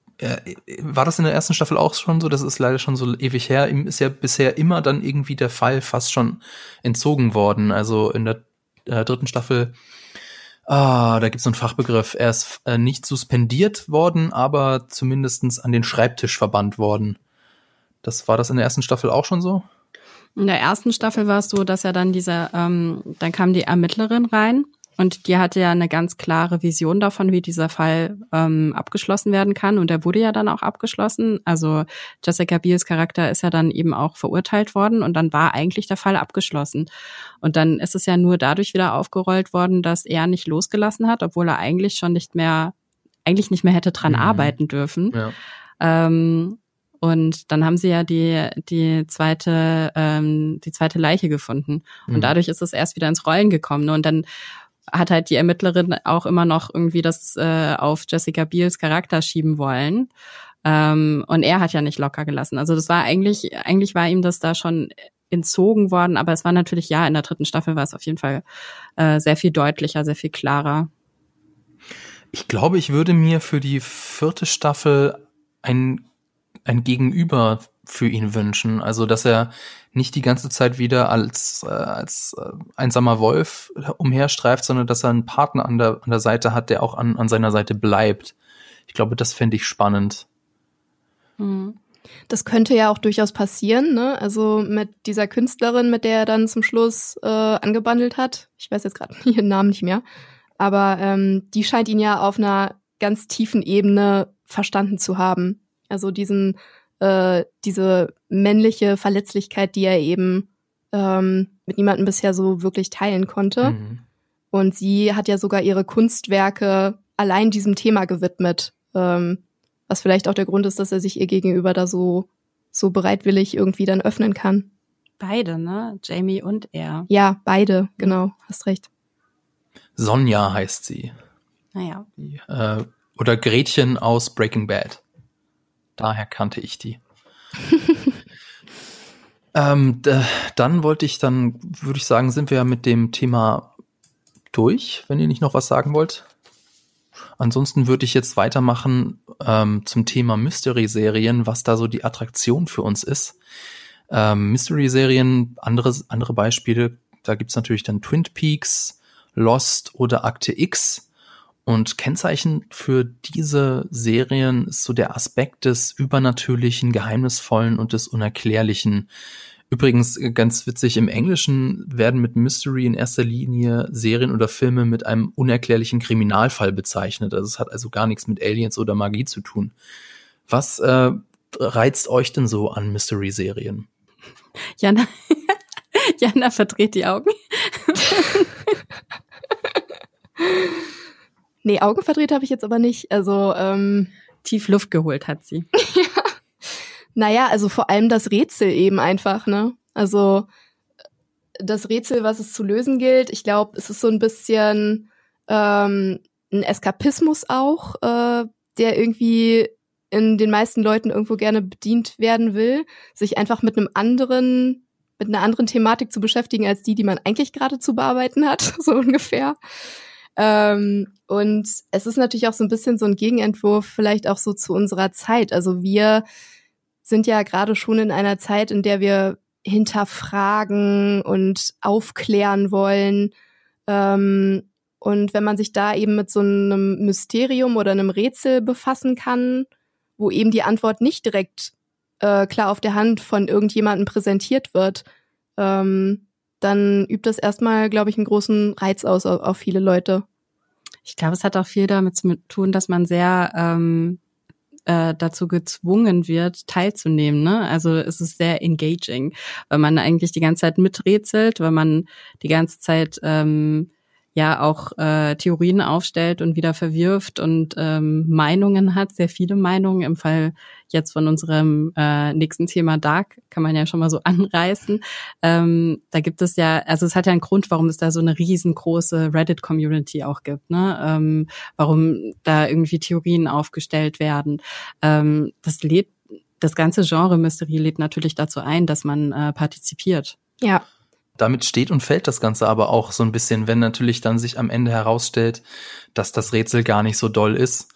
[SPEAKER 1] war das in der ersten Staffel auch schon so? Das ist leider schon so ewig her. Ihm ist ja bisher immer dann irgendwie der Fall fast schon entzogen worden. Also in der äh, dritten Staffel, ah, da gibt's so einen Fachbegriff. Er ist äh, nicht suspendiert worden, aber zumindestens an den Schreibtisch verbannt worden. Das war das in der ersten Staffel auch schon so?
[SPEAKER 3] In der ersten Staffel war es so, dass er dann diese, ähm, dann kam die Ermittlerin rein und die hatte ja eine ganz klare Vision davon, wie dieser Fall ähm, abgeschlossen werden kann. Und der wurde ja dann auch abgeschlossen. Also Jessica Biels Charakter ist ja dann eben auch verurteilt worden und dann war eigentlich der Fall abgeschlossen. Und dann ist es ja nur dadurch wieder aufgerollt worden, dass er nicht losgelassen hat, obwohl er eigentlich schon nicht mehr, eigentlich nicht mehr hätte dran mhm. arbeiten dürfen. Ja. Ähm, und dann haben sie ja die, die zweite, ähm, die zweite Leiche gefunden. Und mhm. dadurch ist es erst wieder ins Rollen gekommen. Und dann hat halt die Ermittlerin auch immer noch irgendwie das äh, auf Jessica Biels Charakter schieben wollen. Ähm, und er hat ja nicht locker gelassen. Also das war eigentlich, eigentlich war ihm das da schon entzogen worden, aber es war natürlich, ja, in der dritten Staffel war es auf jeden Fall äh, sehr viel deutlicher, sehr viel klarer.
[SPEAKER 1] Ich glaube, ich würde mir für die vierte Staffel ein, ein Gegenüber für ihn wünschen. Also, dass er nicht die ganze Zeit wieder als, äh, als äh, einsamer Wolf umherstreift, sondern dass er einen Partner an der, an der Seite hat, der auch an, an seiner Seite bleibt. Ich glaube, das fände ich spannend.
[SPEAKER 2] Hm. Das könnte ja auch durchaus passieren, ne? Also mit dieser Künstlerin, mit der er dann zum Schluss äh, angebandelt hat. Ich weiß jetzt gerade ihren Namen nicht mehr. Aber ähm, die scheint ihn ja auf einer ganz tiefen Ebene verstanden zu haben. Also diesen äh, diese männliche Verletzlichkeit, die er eben ähm, mit niemandem bisher so wirklich teilen konnte. Mhm. Und sie hat ja sogar ihre Kunstwerke allein diesem Thema gewidmet. Ähm, was vielleicht auch der Grund ist, dass er sich ihr gegenüber da so, so bereitwillig irgendwie dann öffnen kann.
[SPEAKER 3] Beide, ne? Jamie und er.
[SPEAKER 2] Ja, beide, genau, hast recht.
[SPEAKER 1] Sonja heißt sie.
[SPEAKER 3] Naja.
[SPEAKER 1] Äh, oder Gretchen aus Breaking Bad. Daher kannte ich die. ähm, dann wollte ich, dann würde ich sagen, sind wir ja mit dem Thema durch, wenn ihr nicht noch was sagen wollt. Ansonsten würde ich jetzt weitermachen ähm, zum Thema Mystery-Serien, was da so die Attraktion für uns ist. Ähm, Mystery-Serien, andere, andere Beispiele, da gibt's natürlich dann Twin Peaks, Lost oder Akte X. Und Kennzeichen für diese Serien ist so der Aspekt des Übernatürlichen, Geheimnisvollen und des Unerklärlichen. Übrigens äh, ganz witzig, im Englischen werden mit Mystery in erster Linie Serien oder Filme mit einem unerklärlichen Kriminalfall bezeichnet. Also es hat also gar nichts mit Aliens oder Magie zu tun. Was äh, reizt euch denn so an Mystery-Serien?
[SPEAKER 3] Jana, Jana verdreht die Augen.
[SPEAKER 2] nee, Augen verdreht habe ich jetzt aber nicht. Also ähm,
[SPEAKER 3] tief Luft geholt hat sie.
[SPEAKER 2] ja. Naja, also vor allem das Rätsel eben einfach, ne? Also das Rätsel, was es zu lösen gilt, ich glaube, es ist so ein bisschen ähm, ein Eskapismus auch, äh, der irgendwie in den meisten Leuten irgendwo gerne bedient werden will, sich einfach mit einem anderen, mit einer anderen Thematik zu beschäftigen als die, die man eigentlich gerade zu bearbeiten hat, so ungefähr. Ähm, und es ist natürlich auch so ein bisschen so ein Gegenentwurf vielleicht auch so zu unserer Zeit. Also wir sind ja gerade schon in einer Zeit, in der wir hinterfragen und aufklären wollen. Ähm, und wenn man sich da eben mit so einem Mysterium oder einem Rätsel befassen kann, wo eben die Antwort nicht direkt äh, klar auf der Hand von irgendjemandem präsentiert wird, ähm, dann übt das erstmal, glaube ich, einen großen Reiz aus auf, viele Leute.
[SPEAKER 3] Ich glaube, es hat auch viel damit zu tun, dass man sehr ähm, äh, dazu gezwungen wird, teilzunehmen. Ne? Also es ist sehr engaging, weil man eigentlich die ganze Zeit miträtselt, weil man die ganze Zeit ähm, ja auch äh, Theorien aufstellt und wieder verwirft und ähm, Meinungen hat, sehr viele Meinungen. Im Fall jetzt von unserem äh, nächsten Thema Dark kann man ja schon mal so anreißen. Ähm, da gibt es ja, also es hat ja einen Grund, warum es da so eine riesengroße Reddit-Community auch gibt, ne? Ähm, warum da irgendwie Theorien aufgestellt werden. Ähm, das lädt, das ganze Genre Mystery lädt natürlich dazu ein, dass man äh, partizipiert.
[SPEAKER 2] Ja,
[SPEAKER 1] damit steht und fällt das Ganze aber auch so ein bisschen, wenn natürlich dann sich am Ende herausstellt, dass das Rätsel gar nicht so doll ist,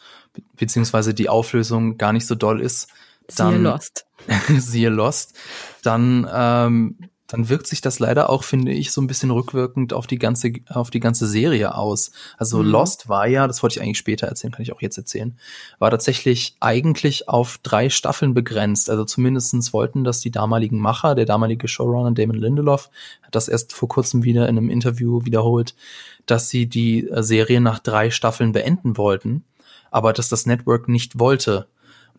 [SPEAKER 1] beziehungsweise die Auflösung gar nicht so doll ist. Dann,
[SPEAKER 3] siehe Lost.
[SPEAKER 1] siehe Lost. Dann ähm, dann wirkt sich das leider auch, finde ich, so ein bisschen rückwirkend auf die ganze, auf die ganze Serie aus. Also mhm. Lost war ja, das wollte ich eigentlich später erzählen, kann ich auch jetzt erzählen, war tatsächlich eigentlich auf drei Staffeln begrenzt. Also zumindestens wollten das die damaligen Macher, der damalige Showrunner Damon Lindelof, hat das erst vor kurzem wieder in einem Interview wiederholt, dass sie die Serie nach drei Staffeln beenden wollten, aber dass das Network nicht wollte.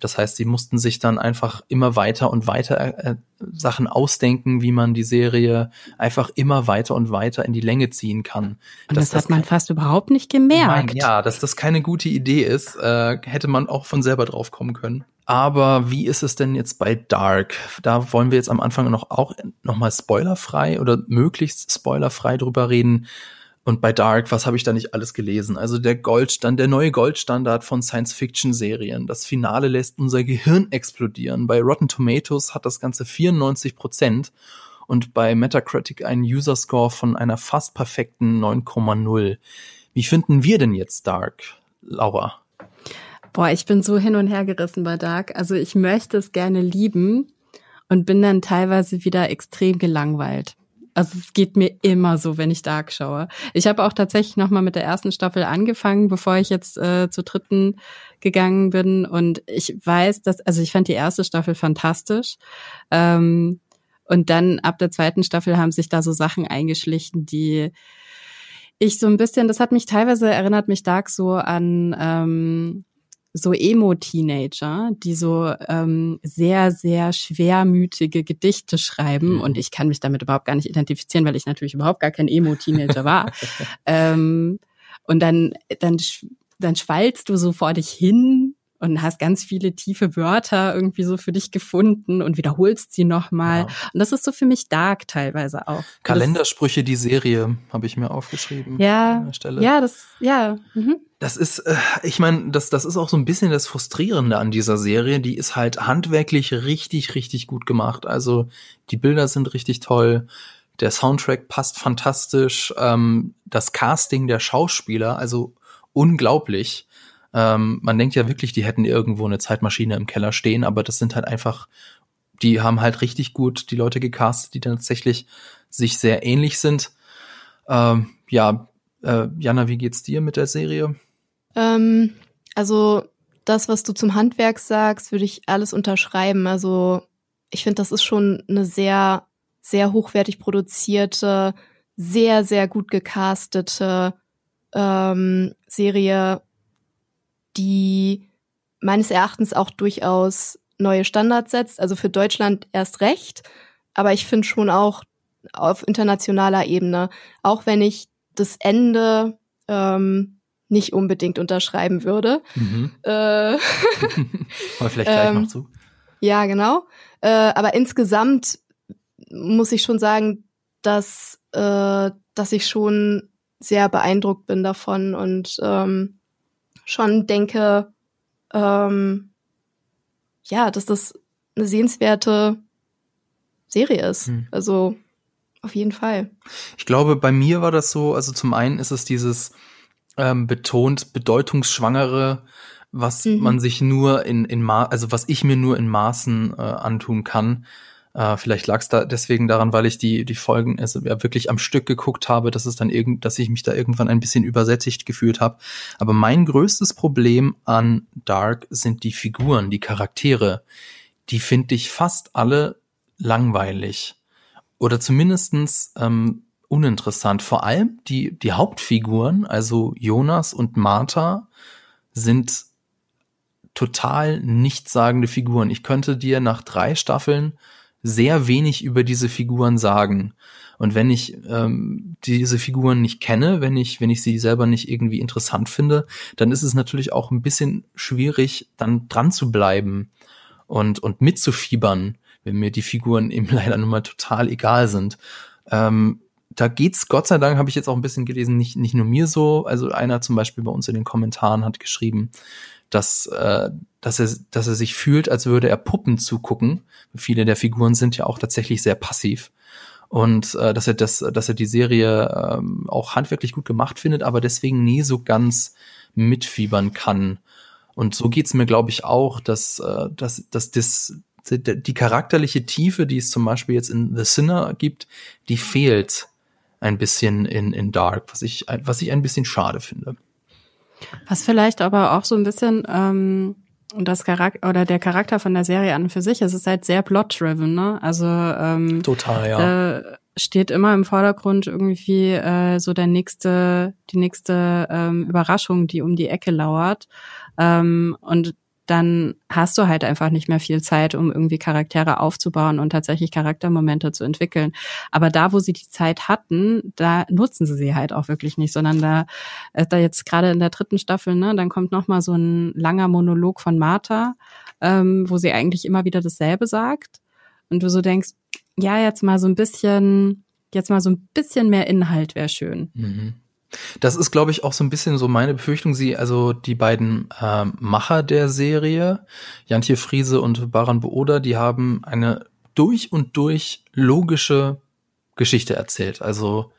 [SPEAKER 1] Das heißt, sie mussten sich dann einfach immer weiter und weiter äh, äh, Sachen ausdenken, wie man die Serie einfach immer weiter und weiter in die Länge ziehen kann.
[SPEAKER 3] Und das, das hat man fast überhaupt nicht gemerkt.
[SPEAKER 1] Mein, ja, dass das keine gute Idee ist, äh, hätte man auch von selber drauf kommen können. Aber wie ist es denn jetzt bei Dark? Da wollen wir jetzt am Anfang noch auch noch mal spoilerfrei oder möglichst spoilerfrei drüber reden. Und bei Dark, was habe ich da nicht alles gelesen? Also der Goldstand, der neue Goldstandard von Science-Fiction-Serien. Das Finale lässt unser Gehirn explodieren. Bei Rotten Tomatoes hat das Ganze 94 Prozent und bei Metacritic einen User-Score von einer fast perfekten 9,0. Wie finden wir denn jetzt Dark, Laura?
[SPEAKER 3] Boah, ich bin so hin und her gerissen bei Dark. Also ich möchte es gerne lieben und bin dann teilweise wieder extrem gelangweilt. Also es geht mir immer so, wenn ich Dark schaue. Ich habe auch tatsächlich noch mal mit der ersten Staffel angefangen, bevor ich jetzt äh, zur dritten gegangen bin. Und ich weiß, dass, also ich fand die erste Staffel fantastisch. Ähm, und dann ab der zweiten Staffel haben sich da so Sachen eingeschlichen, die ich so ein bisschen, das hat mich teilweise erinnert mich Dark so an ähm, so Emo-Teenager, die so ähm, sehr, sehr schwermütige Gedichte schreiben. Mhm. Und ich kann mich damit überhaupt gar nicht identifizieren, weil ich natürlich überhaupt gar kein Emo-Teenager war. ähm, und dann, dann, dann schwallst du so vor dich hin und hast ganz viele tiefe Wörter irgendwie so für dich gefunden und wiederholst sie nochmal. Ja. Und das ist so für mich dark teilweise auch.
[SPEAKER 1] Kalendersprüche, die Serie, habe ich mir aufgeschrieben.
[SPEAKER 3] Ja, ja, das, ja. Mhm.
[SPEAKER 1] Das ist, äh, ich meine, das, das ist auch so ein bisschen das Frustrierende an dieser Serie. Die ist halt handwerklich richtig, richtig gut gemacht. Also die Bilder sind richtig toll. Der Soundtrack passt fantastisch. Ähm, das Casting der Schauspieler, also unglaublich. Ähm, man denkt ja wirklich, die hätten irgendwo eine Zeitmaschine im Keller stehen, aber das sind halt einfach, die haben halt richtig gut die Leute gecastet, die dann tatsächlich sich sehr ähnlich sind. Ähm, ja, äh, Jana, wie geht's dir mit der Serie?
[SPEAKER 2] Ähm, also das, was du zum Handwerk sagst, würde ich alles unterschreiben. Also ich finde, das ist schon eine sehr, sehr hochwertig produzierte, sehr, sehr gut gecastete ähm, Serie die meines Erachtens auch durchaus neue Standards setzt. Also für Deutschland erst recht, aber ich finde schon auch auf internationaler Ebene, auch wenn ich das Ende ähm, nicht unbedingt unterschreiben würde. Mhm. Äh,
[SPEAKER 1] Aber vielleicht gleich ähm, noch zu.
[SPEAKER 2] Ja, genau. Äh, aber insgesamt muss ich schon sagen, dass, äh, dass ich schon sehr beeindruckt bin davon und ähm, schon denke, ähm, ja, dass das eine sehenswerte Serie ist. Hm. Also auf jeden Fall.
[SPEAKER 1] Ich glaube, bei mir war das so, also zum einen ist es dieses ähm, betont bedeutungsschwangere, was mhm. man sich nur in, in Ma also was ich mir nur in Maßen äh, antun kann. Äh, vielleicht lag es da deswegen daran, weil ich die, die Folgen also ja, wirklich am Stück geguckt habe, dass es dann irgend, dass ich mich da irgendwann ein bisschen übersättigt gefühlt habe. Aber mein größtes Problem an Dark sind die Figuren, die Charaktere. Die finde ich fast alle langweilig. Oder zumindestens ähm, uninteressant. Vor allem die, die Hauptfiguren, also Jonas und Martha, sind total nichtssagende Figuren. Ich könnte dir nach drei Staffeln sehr wenig über diese Figuren sagen. Und wenn ich ähm, diese Figuren nicht kenne, wenn ich, wenn ich sie selber nicht irgendwie interessant finde, dann ist es natürlich auch ein bisschen schwierig, dann dran zu bleiben und, und mitzufiebern, wenn mir die Figuren eben leider nun mal total egal sind. Ähm, da geht's Gott sei Dank, habe ich jetzt auch ein bisschen gelesen, nicht, nicht nur mir so. Also einer zum Beispiel bei uns in den Kommentaren hat geschrieben, dass, äh, dass, er, dass er sich fühlt, als würde er Puppen zugucken. Viele der Figuren sind ja auch tatsächlich sehr passiv. Und äh, dass er das, dass er die Serie ähm, auch handwerklich gut gemacht findet, aber deswegen nie so ganz mitfiebern kann. Und so geht's mir, glaube ich, auch, dass, äh, dass, dass das, die charakterliche Tiefe, die es zum Beispiel jetzt in The Sinner gibt, die fehlt ein bisschen in, in Dark, was ich, was ich ein bisschen schade finde.
[SPEAKER 3] Was vielleicht aber auch so ein bisschen ähm, das Charakter oder der Charakter von der Serie an für sich, es ist halt sehr plot-driven, ne? Also ähm,
[SPEAKER 1] total, ja.
[SPEAKER 3] Äh, steht immer im Vordergrund irgendwie äh, so der nächste, die nächste ähm, Überraschung, die um die Ecke lauert. Ähm, und dann hast du halt einfach nicht mehr viel Zeit, um irgendwie Charaktere aufzubauen und tatsächlich Charaktermomente zu entwickeln. Aber da, wo sie die Zeit hatten, da nutzen sie sie halt auch wirklich nicht, sondern da, äh, da jetzt gerade in der dritten Staffel, ne, dann kommt noch mal so ein langer Monolog von Martha, ähm, wo sie eigentlich immer wieder dasselbe sagt und du so denkst, ja, jetzt mal so ein bisschen, jetzt mal so ein bisschen mehr Inhalt wäre schön.
[SPEAKER 1] Mhm. Das ist, glaube ich, auch so ein bisschen so meine Befürchtung. Sie, also die beiden äh, Macher der Serie, Jantje Friese und Baran Booda, die haben eine durch und durch logische Geschichte erzählt. Also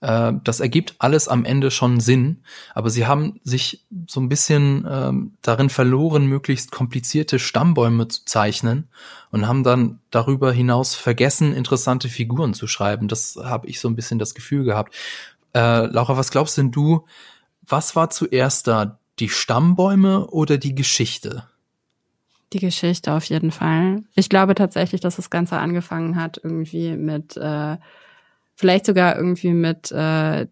[SPEAKER 1] äh, das ergibt alles am Ende schon Sinn, aber sie haben sich so ein bisschen ähm, darin verloren, möglichst komplizierte Stammbäume zu zeichnen und haben dann darüber hinaus vergessen, interessante Figuren zu schreiben. Das habe ich so ein bisschen das Gefühl gehabt. Äh, Laura, was glaubst denn du, was war zuerst da? Die Stammbäume oder die Geschichte?
[SPEAKER 3] Die Geschichte auf jeden Fall. Ich glaube tatsächlich, dass das Ganze angefangen hat irgendwie mit, äh, vielleicht sogar irgendwie mit, äh,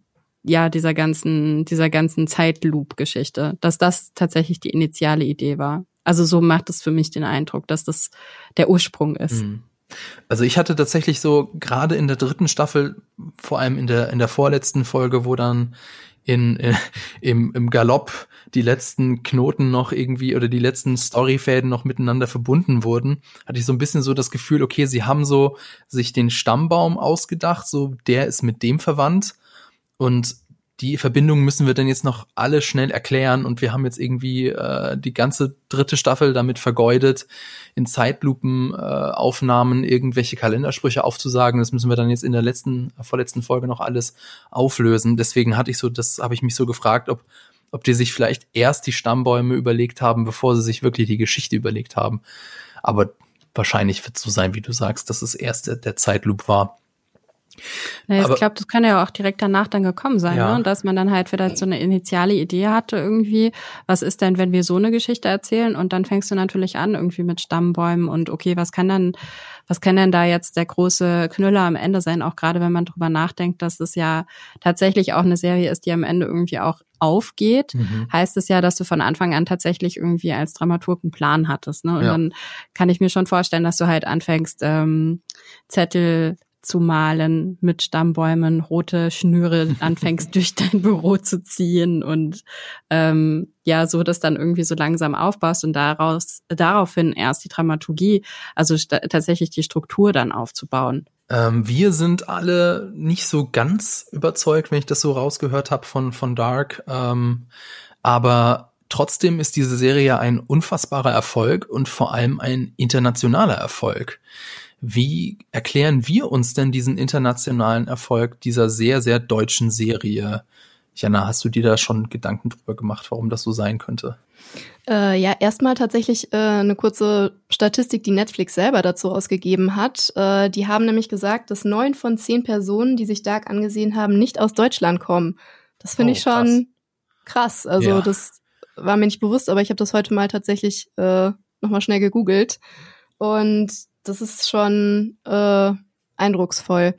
[SPEAKER 3] ja, dieser ganzen, dieser ganzen Zeitloop-Geschichte, dass das tatsächlich die initiale Idee war. Also so macht es für mich den Eindruck, dass das der Ursprung ist. Mhm.
[SPEAKER 1] Also ich hatte tatsächlich so gerade in der dritten Staffel, vor allem in der in der vorletzten Folge, wo dann in, in im, im Galopp die letzten Knoten noch irgendwie oder die letzten Storyfäden noch miteinander verbunden wurden, hatte ich so ein bisschen so das Gefühl, okay, sie haben so sich den Stammbaum ausgedacht, so der ist mit dem verwandt. Und die Verbindungen müssen wir dann jetzt noch alle schnell erklären und wir haben jetzt irgendwie äh, die ganze dritte Staffel damit vergeudet, in Zeitlupenaufnahmen äh, irgendwelche Kalendersprüche aufzusagen. Das müssen wir dann jetzt in der letzten, vorletzten Folge noch alles auflösen. Deswegen hatte ich so, das habe ich mich so gefragt, ob, ob die sich vielleicht erst die Stammbäume überlegt haben, bevor sie sich wirklich die Geschichte überlegt haben. Aber wahrscheinlich wird es so sein, wie du sagst, dass es erst der Zeitloop war.
[SPEAKER 3] Ja, ich glaube, das kann ja auch direkt danach dann gekommen sein, ja. ne? dass man dann halt vielleicht so eine initiale Idee hatte irgendwie, was ist denn, wenn wir so eine Geschichte erzählen und dann fängst du natürlich an irgendwie mit Stammbäumen und okay, was kann dann, was kann denn da jetzt der große Knüller am Ende sein, auch gerade wenn man drüber nachdenkt, dass es ja tatsächlich auch eine Serie ist, die am Ende irgendwie auch aufgeht, mhm. heißt es ja, dass du von Anfang an tatsächlich irgendwie als Dramaturg einen Plan hattest. Ne? Und ja. dann kann ich mir schon vorstellen, dass du halt anfängst, ähm, Zettel zu malen mit Stammbäumen, rote Schnüre anfängst durch dein Büro zu ziehen und ähm, ja, so das dann irgendwie so langsam aufbaust und daraus daraufhin erst die Dramaturgie, also tatsächlich die Struktur dann aufzubauen.
[SPEAKER 1] Ähm, wir sind alle nicht so ganz überzeugt, wenn ich das so rausgehört habe von von Dark, ähm, aber trotzdem ist diese Serie ein unfassbarer Erfolg und vor allem ein internationaler Erfolg. Wie erklären wir uns denn diesen internationalen Erfolg dieser sehr, sehr deutschen Serie? Jana, hast du dir da schon Gedanken drüber gemacht, warum das so sein könnte?
[SPEAKER 2] Äh, ja, erstmal tatsächlich äh, eine kurze Statistik, die Netflix selber dazu ausgegeben hat. Äh, die haben nämlich gesagt, dass neun von zehn Personen, die sich Dark angesehen haben, nicht aus Deutschland kommen. Das finde oh, ich schon krass. krass. Also ja. das war mir nicht bewusst, aber ich habe das heute mal tatsächlich äh, nochmal schnell gegoogelt. Und das ist schon äh, eindrucksvoll.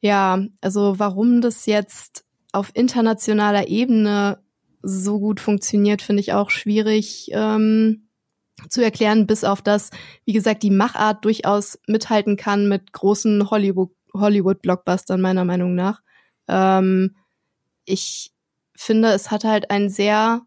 [SPEAKER 2] Ja, also warum das jetzt auf internationaler Ebene so gut funktioniert, finde ich auch schwierig ähm, zu erklären, bis auf das, wie gesagt, die Machart durchaus mithalten kann mit großen Hollywood-Blockbustern, meiner Meinung nach. Ähm, ich finde, es hat halt ein sehr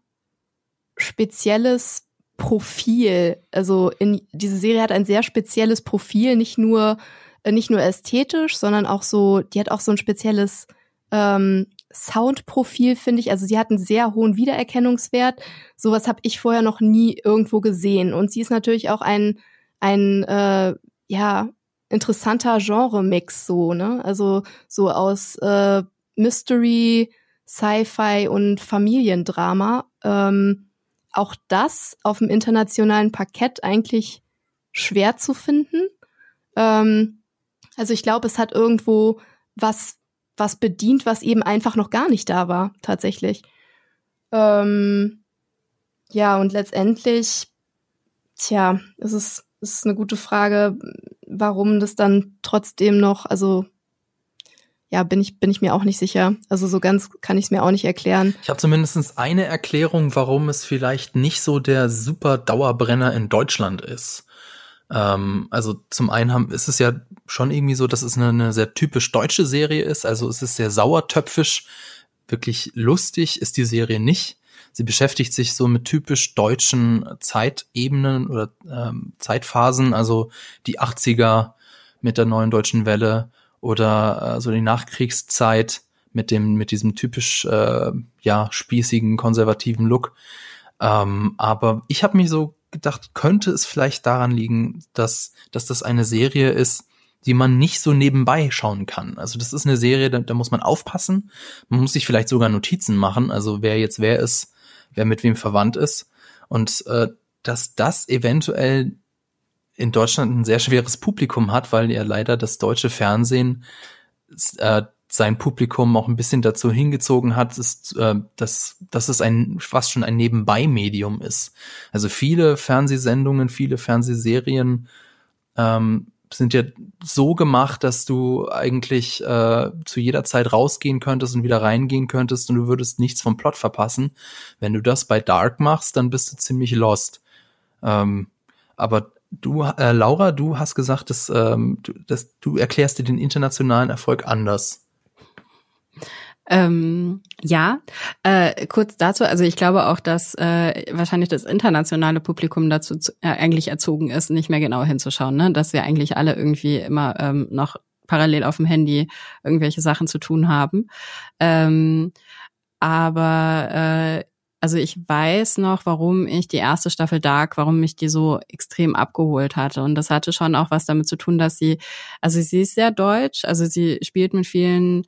[SPEAKER 2] spezielles Profil. Also in, diese Serie hat ein sehr spezielles Profil, nicht nur äh, nicht nur ästhetisch, sondern auch so, die hat auch so ein spezielles ähm, Soundprofil, finde ich. Also sie hat einen sehr hohen Wiedererkennungswert. Sowas habe ich vorher noch nie irgendwo gesehen. Und sie ist natürlich auch ein, ein äh, ja, interessanter Genre-Mix, so, ne? Also so aus äh, Mystery, Sci-Fi und Familiendrama. Ähm, auch das auf dem internationalen Parkett eigentlich schwer zu finden. Ähm, also ich glaube, es hat irgendwo was, was bedient, was eben einfach noch gar nicht da war, tatsächlich. Ähm, ja, und letztendlich, tja, es ist, es ist eine gute Frage, warum das dann trotzdem noch, also ja, bin ich, bin ich mir auch nicht sicher. Also so ganz kann ich es mir auch nicht erklären.
[SPEAKER 1] Ich habe zumindest eine Erklärung, warum es vielleicht nicht so der super Dauerbrenner in Deutschland ist. Ähm, also zum einen haben, ist es ja schon irgendwie so, dass es eine, eine sehr typisch deutsche Serie ist. Also es ist sehr sauertöpfisch. Wirklich lustig ist die Serie nicht. Sie beschäftigt sich so mit typisch deutschen Zeitebenen oder ähm, Zeitphasen, also die 80er mit der neuen deutschen Welle oder äh, so die Nachkriegszeit mit dem mit diesem typisch äh, ja spießigen konservativen Look. Ähm, aber ich habe mir so gedacht, könnte es vielleicht daran liegen, dass dass das eine Serie ist, die man nicht so nebenbei schauen kann. Also das ist eine Serie, da, da muss man aufpassen. Man muss sich vielleicht sogar Notizen machen, also wer jetzt wer ist, wer mit wem verwandt ist. Und äh, dass das eventuell in Deutschland ein sehr schweres Publikum hat, weil ja leider das deutsche Fernsehen äh, sein Publikum auch ein bisschen dazu hingezogen hat, ist, äh, dass, dass es ein fast schon ein Nebenbei-Medium ist. Also viele Fernsehsendungen, viele Fernsehserien ähm, sind ja so gemacht, dass du eigentlich äh, zu jeder Zeit rausgehen könntest und wieder reingehen könntest und du würdest nichts vom Plot verpassen. Wenn du das bei Dark machst, dann bist du ziemlich lost. Ähm, aber Du, äh, Laura, du hast gesagt, dass, ähm, du, dass du erklärst dir den internationalen Erfolg anders.
[SPEAKER 3] Ähm, ja, äh, kurz dazu, also ich glaube auch, dass äh, wahrscheinlich das internationale Publikum dazu zu, äh, eigentlich erzogen ist, nicht mehr genau hinzuschauen, ne? dass wir eigentlich alle irgendwie immer ähm, noch parallel auf dem Handy irgendwelche Sachen zu tun haben. Ähm, aber äh, also ich weiß noch, warum ich die erste Staffel Dark, warum mich die so extrem abgeholt hatte. Und das hatte schon auch was damit zu tun, dass sie, also sie ist sehr deutsch, also sie spielt mit vielen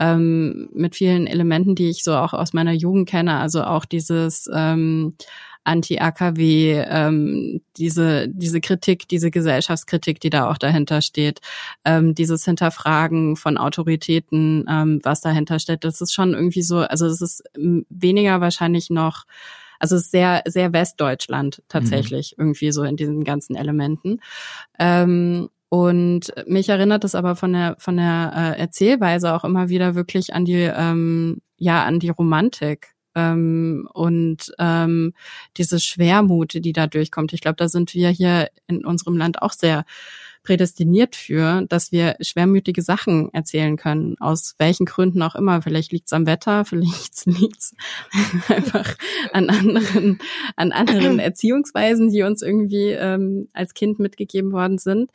[SPEAKER 3] ähm, mit vielen Elementen, die ich so auch aus meiner Jugend kenne. Also auch dieses ähm, Anti-AKW, ähm, diese, diese Kritik, diese Gesellschaftskritik, die da auch dahinter steht, ähm, dieses Hinterfragen von Autoritäten, ähm, was dahinter steht, das ist schon irgendwie so, also es ist weniger wahrscheinlich noch, also es ist sehr, sehr Westdeutschland tatsächlich, mhm. irgendwie so in diesen ganzen Elementen. Ähm, und mich erinnert es aber von der von der äh, Erzählweise auch immer wieder wirklich an die ähm, ja an die Romantik ähm, und ähm, diese Schwermut, die da durchkommt. Ich glaube, da sind wir hier in unserem Land auch sehr prädestiniert für, dass wir schwermütige Sachen erzählen können, aus welchen Gründen auch immer. Vielleicht liegt's am Wetter, vielleicht liegt's einfach an anderen, an anderen Erziehungsweisen, die uns irgendwie ähm, als Kind mitgegeben worden sind.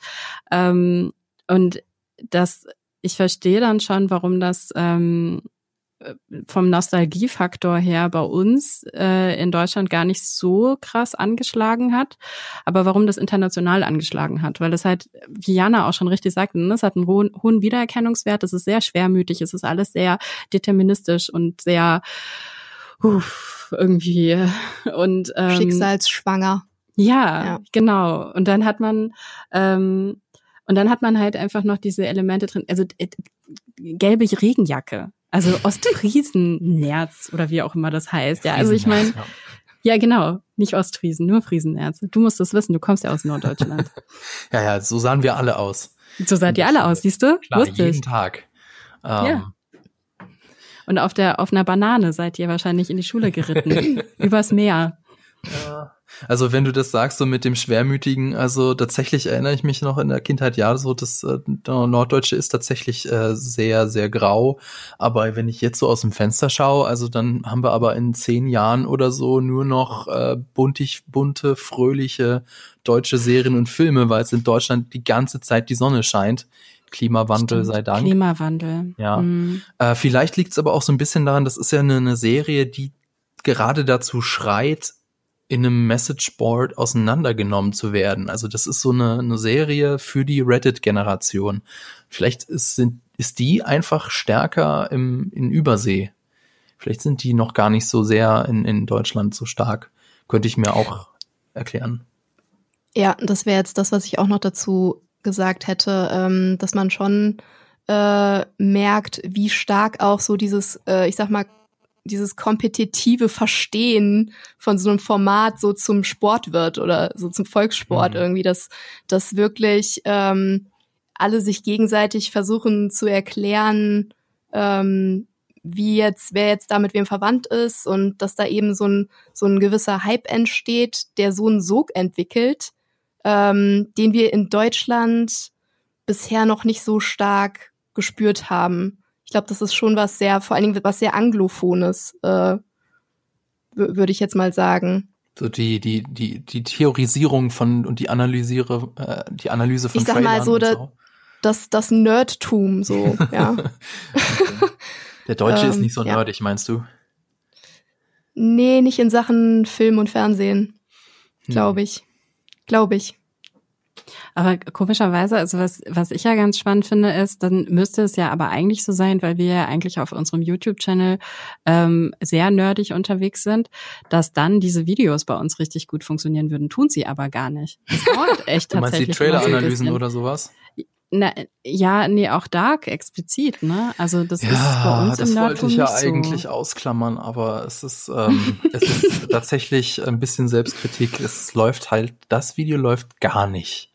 [SPEAKER 3] Ähm, und das, ich verstehe dann schon, warum das ähm, vom Nostalgiefaktor her bei uns äh, in Deutschland gar nicht so krass angeschlagen hat, aber warum das international angeschlagen hat, weil es halt, wie Jana auch schon richtig sagte, ne, es hat einen hohen, hohen Wiedererkennungswert, es ist sehr schwermütig, es ist alles sehr deterministisch und sehr uff, irgendwie und
[SPEAKER 2] ähm, Schicksalsschwanger.
[SPEAKER 3] Ja, ja, genau. Und dann hat man ähm, und dann hat man halt einfach noch diese Elemente drin, also äh, gelbe Regenjacke. Also Ostfriesennerz oder wie auch immer das heißt. Ja, also ich meine, ja genau, nicht Ostfriesen, nur Friesenerz. Du musst das wissen, du kommst ja aus Norddeutschland.
[SPEAKER 1] ja, ja, so sahen wir alle aus.
[SPEAKER 3] So seid ihr alle aus, siehst du?
[SPEAKER 1] Klar, Wusste jeden ich. Tag.
[SPEAKER 3] Ähm, ja. Und auf der auf einer Banane seid ihr wahrscheinlich in die Schule geritten, übers Meer.
[SPEAKER 1] Ja. Also wenn du das sagst, so mit dem Schwermütigen, also tatsächlich erinnere ich mich noch in der Kindheit, ja, so das äh, Norddeutsche ist tatsächlich äh, sehr, sehr grau. Aber wenn ich jetzt so aus dem Fenster schaue, also dann haben wir aber in zehn Jahren oder so nur noch äh, buntig, bunte, fröhliche deutsche Serien und Filme, weil es in Deutschland die ganze Zeit die Sonne scheint. Klimawandel Stimmt, sei Dank.
[SPEAKER 3] Klimawandel.
[SPEAKER 1] Ja. Mhm. Äh, vielleicht liegt es aber auch so ein bisschen daran, das ist ja eine, eine Serie, die gerade dazu schreit, in einem Messageboard auseinandergenommen zu werden. Also das ist so eine, eine Serie für die Reddit-Generation. Vielleicht ist, sind, ist die einfach stärker im, in Übersee. Vielleicht sind die noch gar nicht so sehr in, in Deutschland so stark. Könnte ich mir auch erklären.
[SPEAKER 2] Ja, das wäre jetzt das, was ich auch noch dazu gesagt hätte, ähm, dass man schon äh, merkt, wie stark auch so dieses, äh, ich sag mal, dieses kompetitive Verstehen von so einem Format so zum Sport wird oder so zum Volkssport mhm. irgendwie, dass, dass wirklich ähm, alle sich gegenseitig versuchen zu erklären, ähm, wie jetzt, wer jetzt da mit wem verwandt ist und dass da eben so ein, so ein gewisser Hype entsteht, der so einen Sog entwickelt, ähm, den wir in Deutschland bisher noch nicht so stark gespürt haben. Ich glaube, das ist schon was sehr, vor allen Dingen was sehr Anglophones, äh, würde ich jetzt mal sagen.
[SPEAKER 1] So die, die, die, die Theorisierung von und die Analysiere, äh, die Analyse von
[SPEAKER 2] Ich sag mal so, da, so. das, das Nerdtum, so, ja.
[SPEAKER 1] Der Deutsche ähm, ist nicht so nerdig, ja. meinst du?
[SPEAKER 2] Nee, nicht in Sachen Film und Fernsehen. Glaube hm. ich. Glaube ich.
[SPEAKER 3] Aber komischerweise, also was, was ich ja ganz spannend finde, ist, dann müsste es ja aber eigentlich so sein, weil wir ja eigentlich auf unserem YouTube-Channel ähm, sehr nerdig unterwegs sind, dass dann diese Videos bei uns richtig gut funktionieren würden. Tun sie aber gar nicht. Das dauert echt
[SPEAKER 1] tatsächlich. Du meinst die Trailer-Analysen oder sowas?
[SPEAKER 3] Na, ja, nee, auch Dark explizit, ne? Also das
[SPEAKER 1] ja,
[SPEAKER 3] ist bei uns
[SPEAKER 1] das
[SPEAKER 3] im
[SPEAKER 1] wollte ich ja eigentlich so. ausklammern, aber es ist, ähm, es ist tatsächlich ein bisschen Selbstkritik. Es läuft halt, das Video läuft gar nicht.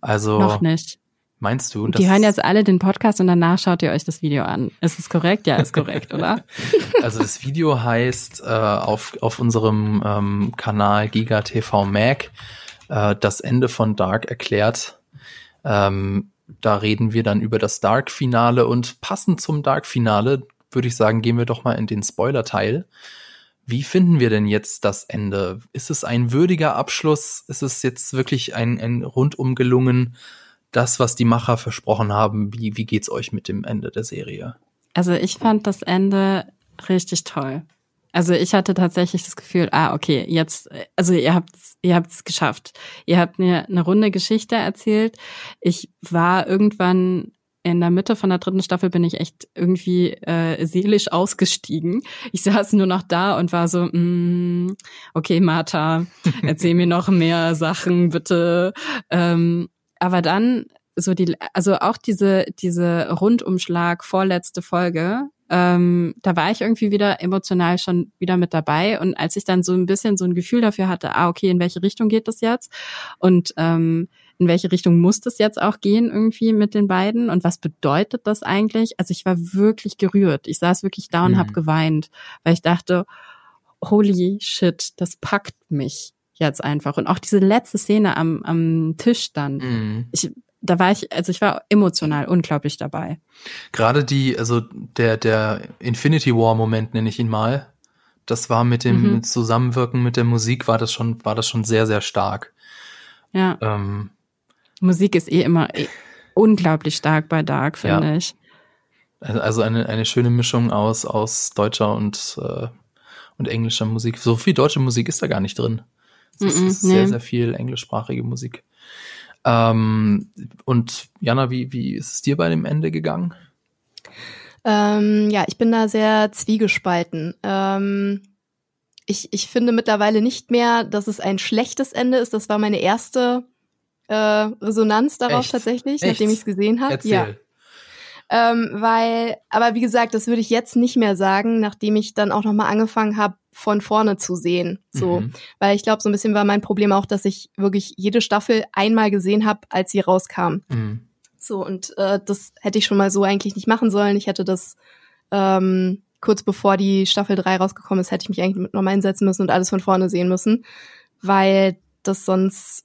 [SPEAKER 1] Also
[SPEAKER 3] noch nicht.
[SPEAKER 1] Meinst du?
[SPEAKER 3] Die hören jetzt alle den Podcast und danach schaut ihr euch das Video an. Ist es korrekt? Ja, ist korrekt, oder?
[SPEAKER 1] Also das Video heißt äh, auf, auf unserem ähm, Kanal Giga TV Mac äh, das Ende von Dark erklärt. Ähm, da reden wir dann über das Dark-Finale und passend zum Dark-Finale würde ich sagen, gehen wir doch mal in den Spoiler-Teil. Wie finden wir denn jetzt das Ende? Ist es ein würdiger Abschluss? Ist es jetzt wirklich ein, ein rundum gelungen, das, was die Macher versprochen haben? Wie, wie geht's euch mit dem Ende der Serie?
[SPEAKER 3] Also ich fand das Ende richtig toll. Also ich hatte tatsächlich das Gefühl, ah, okay, jetzt, also ihr habt's, ihr habt's geschafft. Ihr habt mir eine runde Geschichte erzählt. Ich war irgendwann in der Mitte von der dritten Staffel bin ich echt irgendwie äh, seelisch ausgestiegen. Ich saß nur noch da und war so, mm, okay, Martha, erzähl mir noch mehr Sachen, bitte. Ähm, aber dann so die, also auch diese, diese Rundumschlag vorletzte Folge, ähm, da war ich irgendwie wieder emotional schon wieder mit dabei. Und als ich dann so ein bisschen so ein Gefühl dafür hatte, ah, okay, in welche Richtung geht das jetzt? Und ähm, in welche Richtung muss das jetzt auch gehen irgendwie mit den beiden und was bedeutet das eigentlich? Also ich war wirklich gerührt. Ich saß wirklich da und mhm. habe geweint, weil ich dachte, holy shit, das packt mich jetzt einfach. Und auch diese letzte Szene am, am Tisch dann. Mhm. Ich, da war ich, also ich war emotional unglaublich dabei.
[SPEAKER 1] Gerade die, also der, der Infinity War Moment nenne ich ihn mal. Das war mit dem mhm. Zusammenwirken mit der Musik war das schon, war das schon sehr, sehr stark.
[SPEAKER 3] Ja. Ähm, Musik ist eh immer eh unglaublich stark bei Dark, finde ja. ich.
[SPEAKER 1] Also, also eine, eine schöne Mischung aus, aus deutscher und, äh, und englischer Musik. So viel deutsche Musik ist da gar nicht drin. Es ist, mm -mm, ist sehr, nee. sehr viel englischsprachige Musik. Ähm, und Jana, wie, wie ist es dir bei dem Ende gegangen?
[SPEAKER 2] Ähm, ja, ich bin da sehr zwiegespalten. Ähm, ich, ich finde mittlerweile nicht mehr, dass es ein schlechtes Ende ist. Das war meine erste äh, Resonanz darauf Echt? tatsächlich, Echt? nachdem ich es gesehen habe. Ja. Ähm, weil, aber wie gesagt, das würde ich jetzt nicht mehr sagen, nachdem ich dann auch nochmal angefangen habe, von vorne zu sehen. So, mhm. weil ich glaube, so ein bisschen war mein Problem auch, dass ich wirklich jede Staffel einmal gesehen habe, als sie rauskam. Mhm. So, und äh, das hätte ich schon mal so eigentlich nicht machen sollen. Ich hätte das ähm, kurz bevor die Staffel 3 rausgekommen ist, hätte ich mich eigentlich nochmal hinsetzen müssen und alles von vorne sehen müssen, weil das sonst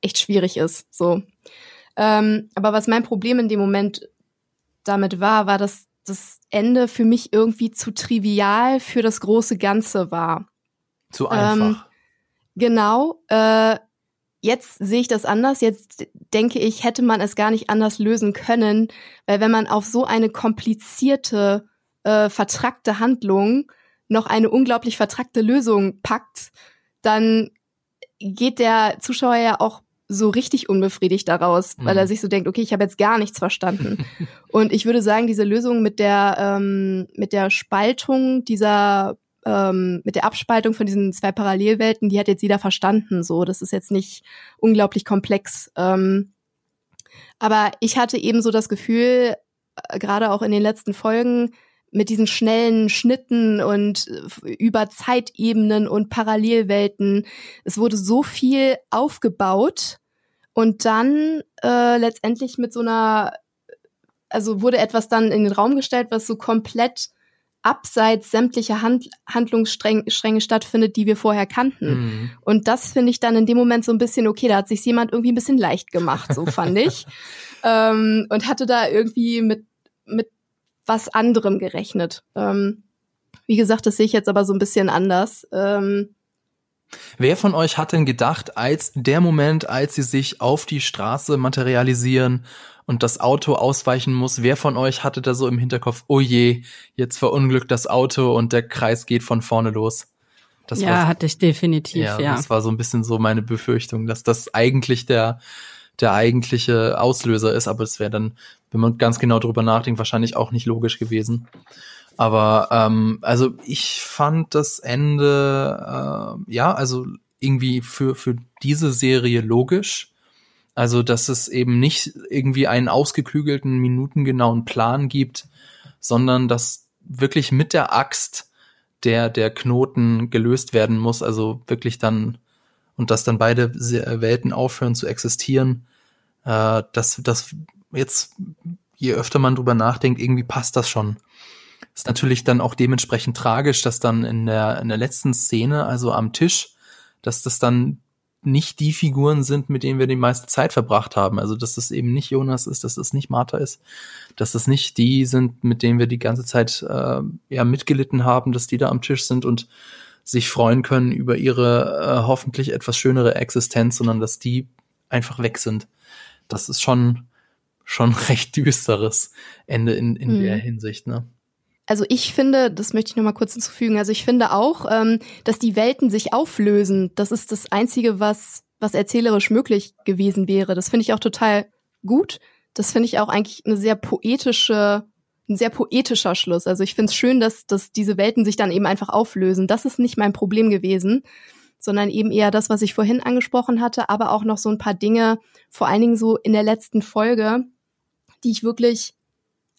[SPEAKER 2] echt schwierig ist. So. Ähm, aber was mein Problem in dem Moment damit war, war, dass das Ende für mich irgendwie zu trivial für das große Ganze war.
[SPEAKER 1] Zu einfach. Ähm,
[SPEAKER 2] genau. Äh, jetzt sehe ich das anders. Jetzt denke ich, hätte man es gar nicht anders lösen können, weil wenn man auf so eine komplizierte, äh, vertrackte Handlung noch eine unglaublich vertrackte Lösung packt, dann geht der Zuschauer ja auch so richtig unbefriedigt daraus, weil er mhm. sich so denkt, okay, ich habe jetzt gar nichts verstanden. und ich würde sagen, diese Lösung mit der ähm, mit der Spaltung dieser ähm, mit der Abspaltung von diesen zwei Parallelwelten, die hat jetzt jeder verstanden. So, das ist jetzt nicht unglaublich komplex. Ähm, aber ich hatte eben so das Gefühl, äh, gerade auch in den letzten Folgen, mit diesen schnellen Schnitten und äh, über Zeitebenen und Parallelwelten. Es wurde so viel aufgebaut und dann äh, letztendlich mit so einer, also wurde etwas dann in den Raum gestellt, was so komplett abseits sämtlicher Hand Handlungsstränge stattfindet, die wir vorher kannten. Mhm. Und das finde ich dann in dem Moment so ein bisschen, okay, da hat sich jemand irgendwie ein bisschen leicht gemacht, so fand ich. ähm, und hatte da irgendwie mit, mit was anderem gerechnet. Ähm, wie gesagt, das sehe ich jetzt aber so ein bisschen anders. Ähm,
[SPEAKER 1] Wer von euch hat denn gedacht, als der Moment, als sie sich auf die Straße materialisieren und das Auto ausweichen muss, wer von euch hatte da so im Hinterkopf, oh je, jetzt verunglückt das Auto und der Kreis geht von vorne los?
[SPEAKER 3] Das ja, war, hatte ich definitiv, ja, ja.
[SPEAKER 1] Das war so ein bisschen so meine Befürchtung, dass das eigentlich der, der eigentliche Auslöser ist, aber es wäre dann, wenn man ganz genau drüber nachdenkt, wahrscheinlich auch nicht logisch gewesen. Aber ähm, also ich fand das Ende äh, ja also irgendwie für für diese Serie logisch. Also dass es eben nicht irgendwie einen ausgeklügelten minutengenauen Plan gibt, sondern dass wirklich mit der Axt der der Knoten gelöst werden muss. Also wirklich dann und dass dann beide Welten aufhören zu existieren. Äh, dass das jetzt je öfter man drüber nachdenkt, irgendwie passt das schon. Ist natürlich dann auch dementsprechend tragisch, dass dann in der, in der letzten Szene, also am Tisch, dass das dann nicht die Figuren sind, mit denen wir die meiste Zeit verbracht haben. Also, dass das eben nicht Jonas ist, dass das nicht Martha ist, dass das nicht die sind, mit denen wir die ganze Zeit äh, ja mitgelitten haben, dass die da am Tisch sind und sich freuen können über ihre äh, hoffentlich etwas schönere Existenz, sondern dass die einfach weg sind. Das ist schon schon recht düsteres Ende in, in mhm. der Hinsicht, ne?
[SPEAKER 2] Also ich finde, das möchte ich noch mal kurz hinzufügen, also ich finde auch, ähm, dass die Welten sich auflösen. Das ist das Einzige, was, was erzählerisch möglich gewesen wäre. Das finde ich auch total gut. Das finde ich auch eigentlich eine sehr poetische, ein sehr poetischer Schluss. Also ich finde es schön, dass, dass diese Welten sich dann eben einfach auflösen. Das ist nicht mein Problem gewesen, sondern eben eher das, was ich vorhin angesprochen hatte, aber auch noch so ein paar Dinge, vor allen Dingen so in der letzten Folge, die ich wirklich,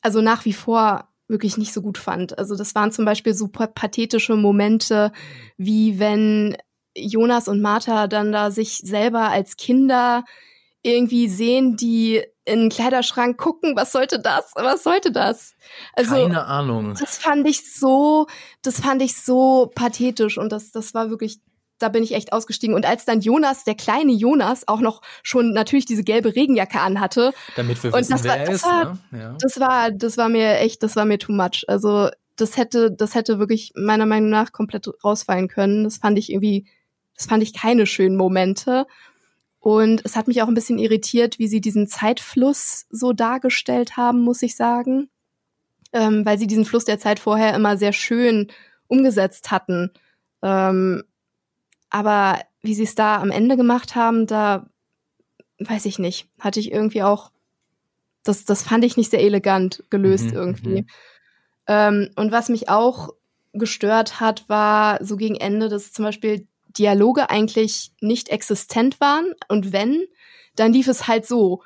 [SPEAKER 2] also nach wie vor wirklich nicht so gut fand. Also das waren zum Beispiel super pathetische Momente, wie wenn Jonas und Martha dann da sich selber als Kinder irgendwie sehen, die in den Kleiderschrank gucken, was sollte das? Was sollte das?
[SPEAKER 1] Also, Keine Ahnung.
[SPEAKER 2] Das fand ich so, das fand ich so pathetisch und das, das war wirklich da bin ich echt ausgestiegen. Und als dann Jonas, der kleine Jonas, auch noch schon natürlich diese gelbe Regenjacke anhatte.
[SPEAKER 1] Damit wir wissen,
[SPEAKER 2] das
[SPEAKER 1] wer
[SPEAKER 2] war,
[SPEAKER 1] er ist.
[SPEAKER 2] War,
[SPEAKER 1] ne? ja.
[SPEAKER 2] Das war, das war mir echt, das war mir too much. Also das hätte, das hätte wirklich meiner Meinung nach komplett rausfallen können. Das fand ich irgendwie, das fand ich keine schönen Momente. Und es hat mich auch ein bisschen irritiert, wie sie diesen Zeitfluss so dargestellt haben, muss ich sagen. Ähm, weil sie diesen Fluss der Zeit vorher immer sehr schön umgesetzt hatten. Ähm, aber wie sie es da am Ende gemacht haben, da weiß ich nicht. Hatte ich irgendwie auch, das, das fand ich nicht sehr elegant gelöst mhm, irgendwie. Mhm. Ähm, und was mich auch gestört hat, war so gegen Ende, dass zum Beispiel Dialoge eigentlich nicht existent waren. Und wenn, dann lief es halt so.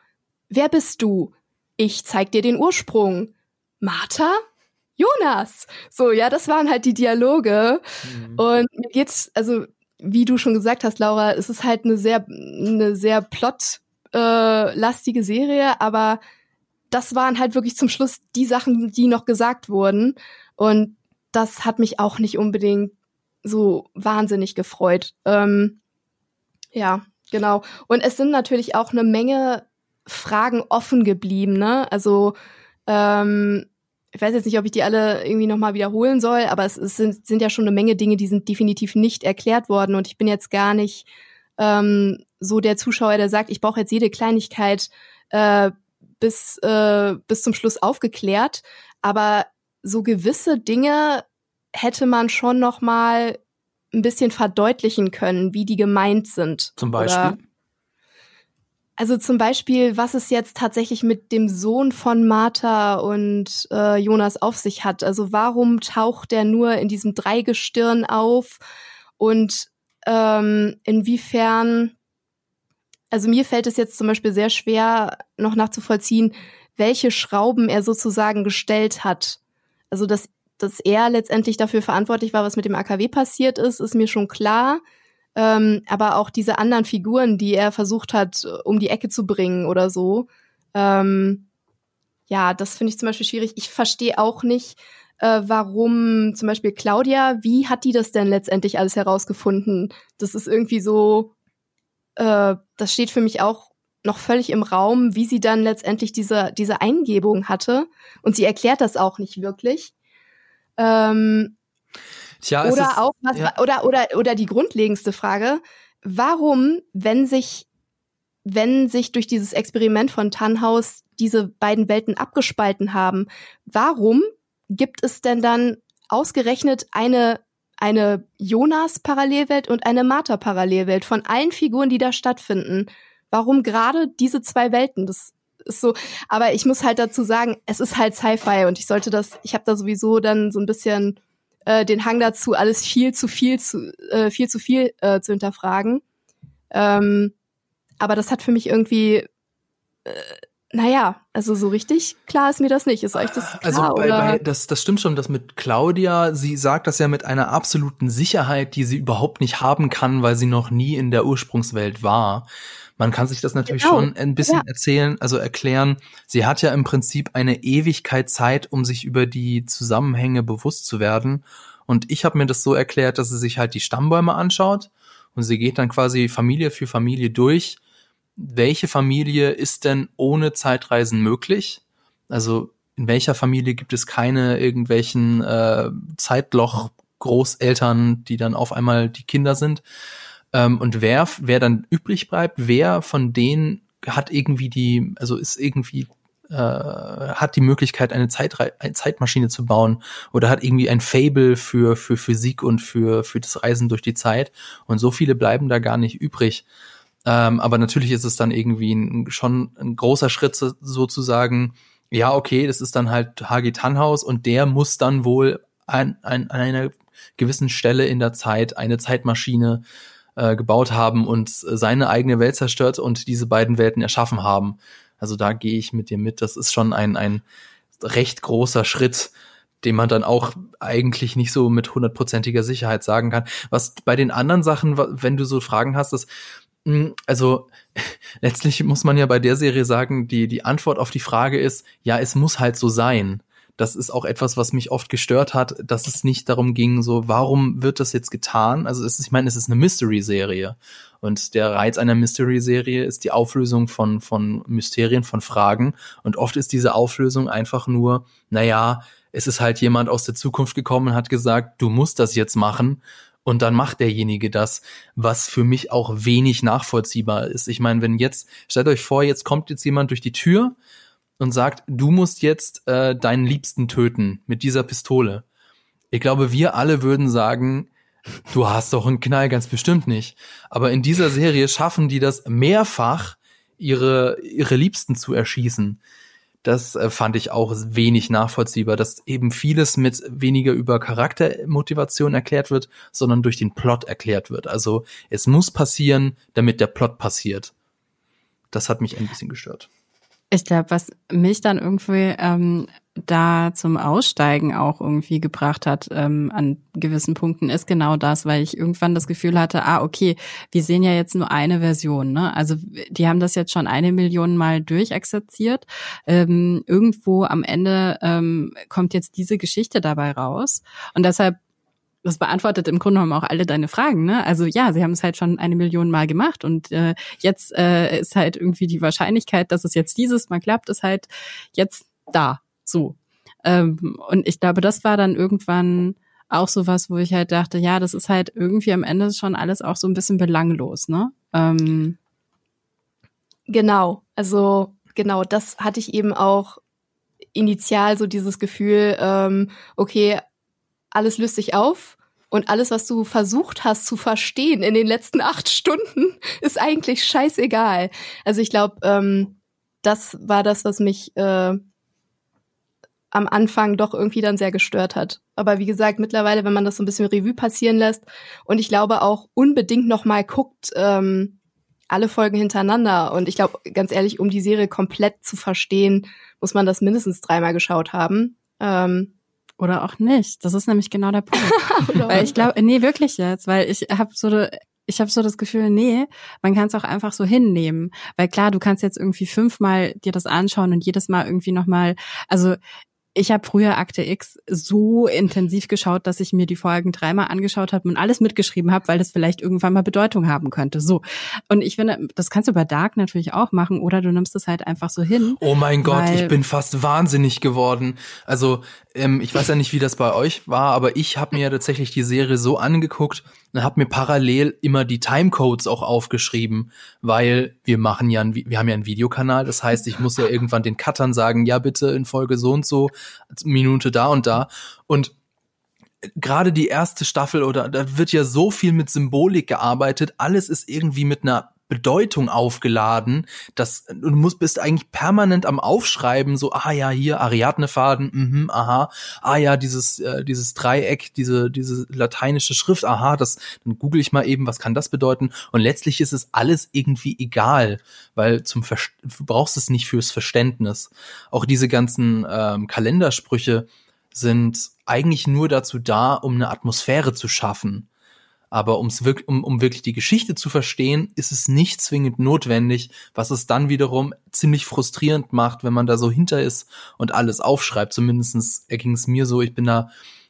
[SPEAKER 2] Wer bist du? Ich zeig dir den Ursprung. Martha? Jonas. So, ja, das waren halt die Dialoge. Mhm. Und mir geht's, also, wie du schon gesagt hast, Laura, es ist halt eine sehr, eine sehr plotlastige äh, Serie, aber das waren halt wirklich zum Schluss die Sachen, die noch gesagt wurden. Und das hat mich auch nicht unbedingt so wahnsinnig gefreut. Ähm, ja, genau. Und es sind natürlich auch eine Menge Fragen offen geblieben, ne? Also, ähm, ich weiß jetzt nicht, ob ich die alle irgendwie nochmal wiederholen soll, aber es, es sind, sind, ja schon eine Menge Dinge, die sind definitiv nicht erklärt worden. Und ich bin jetzt gar nicht ähm, so der Zuschauer, der sagt, ich brauche jetzt jede Kleinigkeit äh, bis, äh, bis zum Schluss aufgeklärt. Aber so gewisse Dinge hätte man schon noch mal ein bisschen verdeutlichen können, wie die gemeint sind.
[SPEAKER 1] Zum Beispiel? Oder,
[SPEAKER 2] also zum Beispiel, was es jetzt tatsächlich mit dem Sohn von Martha und äh, Jonas auf sich hat. Also warum taucht der nur in diesem Dreigestirn auf und ähm, inwiefern, also mir fällt es jetzt zum Beispiel sehr schwer, noch nachzuvollziehen, welche Schrauben er sozusagen gestellt hat. Also dass dass er letztendlich dafür verantwortlich war, was mit dem AKW passiert ist, ist mir schon klar. Ähm, aber auch diese anderen Figuren, die er versucht hat, um die Ecke zu bringen oder so, ähm, ja, das finde ich zum Beispiel schwierig. Ich verstehe auch nicht, äh, warum zum Beispiel Claudia, wie hat die das denn letztendlich alles herausgefunden? Das ist irgendwie so, äh, das steht für mich auch noch völlig im Raum, wie sie dann letztendlich diese, diese Eingebung hatte. Und sie erklärt das auch nicht wirklich. Ähm, Tja, oder ist, auch was, ja. oder oder oder die grundlegendste Frage: Warum, wenn sich wenn sich durch dieses Experiment von Tannhaus diese beiden Welten abgespalten haben, warum gibt es denn dann ausgerechnet eine eine Jonas-Parallelwelt und eine Martha-Parallelwelt von allen Figuren, die da stattfinden? Warum gerade diese zwei Welten? Das ist so, aber ich muss halt dazu sagen, es ist halt Sci-Fi und ich sollte das, ich habe da sowieso dann so ein bisschen äh, den Hang dazu, alles viel zu viel zu äh, viel zu viel äh, zu hinterfragen. Ähm, aber das hat für mich irgendwie äh, naja, also so richtig klar ist mir das nicht. Ist euch das klar?
[SPEAKER 1] Also bei, bei, das, das stimmt schon, das mit Claudia, sie sagt das ja mit einer absoluten Sicherheit, die sie überhaupt nicht haben kann, weil sie noch nie in der Ursprungswelt war. Man kann sich das natürlich genau. schon ein bisschen ja. erzählen, also erklären. Sie hat ja im Prinzip eine Ewigkeit Zeit, um sich über die Zusammenhänge bewusst zu werden. Und ich habe mir das so erklärt, dass sie sich halt die Stammbäume anschaut und sie geht dann quasi Familie für Familie durch. Welche Familie ist denn ohne Zeitreisen möglich? Also in welcher Familie gibt es keine irgendwelchen äh, Zeitloch Großeltern, die dann auf einmal die Kinder sind? Ähm, und wer, wer dann übrig bleibt, wer von denen hat irgendwie die, also ist irgendwie äh, hat die Möglichkeit, eine, Zeitre eine Zeitmaschine zu bauen oder hat irgendwie ein Fable für, für Physik und für, für das Reisen durch die Zeit. Und so viele bleiben da gar nicht übrig. Ähm, aber natürlich ist es dann irgendwie ein, schon ein großer Schritt sozusagen, ja, okay, das ist dann halt Hagi Tannhaus und der muss dann wohl an, an, an einer gewissen Stelle in der Zeit eine Zeitmaschine äh, gebaut haben und seine eigene Welt zerstört und diese beiden Welten erschaffen haben. Also da gehe ich mit dir mit. Das ist schon ein, ein recht großer Schritt, den man dann auch eigentlich nicht so mit hundertprozentiger Sicherheit sagen kann. Was bei den anderen Sachen, wenn du so Fragen hast, ist, hm, also letztlich muss man ja bei der Serie sagen, die, die Antwort auf die Frage ist, ja, es muss halt so sein. Das ist auch etwas, was mich oft gestört hat, dass es nicht darum ging, so, warum wird das jetzt getan? Also ist, ich meine, es ist eine Mystery-Serie. Und der Reiz einer Mystery-Serie ist die Auflösung von, von Mysterien, von Fragen. Und oft ist diese Auflösung einfach nur, naja, es ist halt jemand aus der Zukunft gekommen und hat gesagt, du musst das jetzt machen. Und dann macht derjenige das, was für mich auch wenig nachvollziehbar ist. Ich meine, wenn jetzt, stellt euch vor, jetzt kommt jetzt jemand durch die Tür und sagt, du musst jetzt äh, deinen Liebsten töten mit dieser Pistole. Ich glaube, wir alle würden sagen, du hast doch einen Knall, ganz bestimmt nicht. Aber in dieser Serie schaffen die das mehrfach, ihre, ihre Liebsten zu erschießen. Das äh, fand ich auch wenig nachvollziehbar, dass eben vieles mit weniger über Charaktermotivation erklärt wird, sondern durch den Plot erklärt wird. Also es muss passieren, damit der Plot passiert. Das hat mich ein bisschen gestört.
[SPEAKER 3] Ich glaube, was mich dann irgendwie ähm, da zum Aussteigen auch irgendwie gebracht hat ähm, an gewissen Punkten, ist genau das, weil ich irgendwann das Gefühl hatte, ah, okay, wir sehen ja jetzt nur eine Version. Ne? Also die haben das jetzt schon eine Million Mal durchexerziert. Ähm, irgendwo am Ende ähm, kommt jetzt diese Geschichte dabei raus. Und deshalb das beantwortet im Grunde genommen auch alle deine Fragen. Ne? Also ja, sie haben es halt schon eine Million Mal gemacht und äh, jetzt äh, ist halt irgendwie die Wahrscheinlichkeit, dass es jetzt dieses Mal klappt, ist halt jetzt da. So. Ähm, und ich glaube, das war dann irgendwann auch so was, wo ich halt dachte, ja, das ist halt irgendwie am Ende schon alles auch so ein bisschen belanglos, ne? Ähm,
[SPEAKER 2] genau, also genau, das hatte ich eben auch initial so dieses Gefühl, ähm, okay, alles löst sich auf und alles, was du versucht hast zu verstehen in den letzten acht Stunden, ist eigentlich scheißegal. Also ich glaube, ähm, das war das, was mich äh, am Anfang doch irgendwie dann sehr gestört hat. Aber wie gesagt, mittlerweile, wenn man das so ein bisschen Revue passieren lässt und ich glaube auch unbedingt noch mal guckt, ähm, alle Folgen hintereinander. Und ich glaube, ganz ehrlich, um die Serie komplett zu verstehen, muss man das mindestens dreimal geschaut haben. Ähm,
[SPEAKER 3] oder auch nicht. Das ist nämlich genau der Punkt. weil ich glaube, nee, wirklich jetzt, weil ich habe so ich habe so das Gefühl, nee, man kann es auch einfach so hinnehmen, weil klar, du kannst jetzt irgendwie fünfmal dir das anschauen und jedes Mal irgendwie noch mal, also ich habe früher Akte X so intensiv geschaut, dass ich mir die Folgen dreimal angeschaut habe und alles mitgeschrieben habe, weil das vielleicht irgendwann mal Bedeutung haben könnte. So. Und ich finde, das kannst du bei Dark natürlich auch machen oder du nimmst es halt einfach so hin.
[SPEAKER 1] Oh mein Gott, ich bin fast wahnsinnig geworden. Also, ähm, ich weiß ja nicht, wie das bei euch war, aber ich habe mir ja tatsächlich die Serie so angeguckt, und habe mir parallel immer die Timecodes auch aufgeschrieben, weil wir machen ja, ein, wir haben ja einen Videokanal, das heißt, ich muss ja irgendwann den Cuttern sagen, ja bitte in Folge so und so, Minute da und da. Und gerade die erste Staffel oder da wird ja so viel mit Symbolik gearbeitet, alles ist irgendwie mit einer Bedeutung aufgeladen, dass du musst bist eigentlich permanent am Aufschreiben, so ah ja hier Ariadne-Faden, mhm, aha, ah ja dieses äh, dieses Dreieck, diese diese lateinische Schrift, aha, das dann google ich mal eben, was kann das bedeuten? Und letztlich ist es alles irgendwie egal, weil zum Ver du brauchst es nicht fürs Verständnis. Auch diese ganzen ähm, Kalendersprüche sind eigentlich nur dazu da, um eine Atmosphäre zu schaffen aber um's wirklich, um, um wirklich die Geschichte zu verstehen, ist es nicht zwingend notwendig, was es dann wiederum ziemlich frustrierend macht, wenn man da so hinter ist und alles aufschreibt. Zumindestens erging es mir so, ich bin da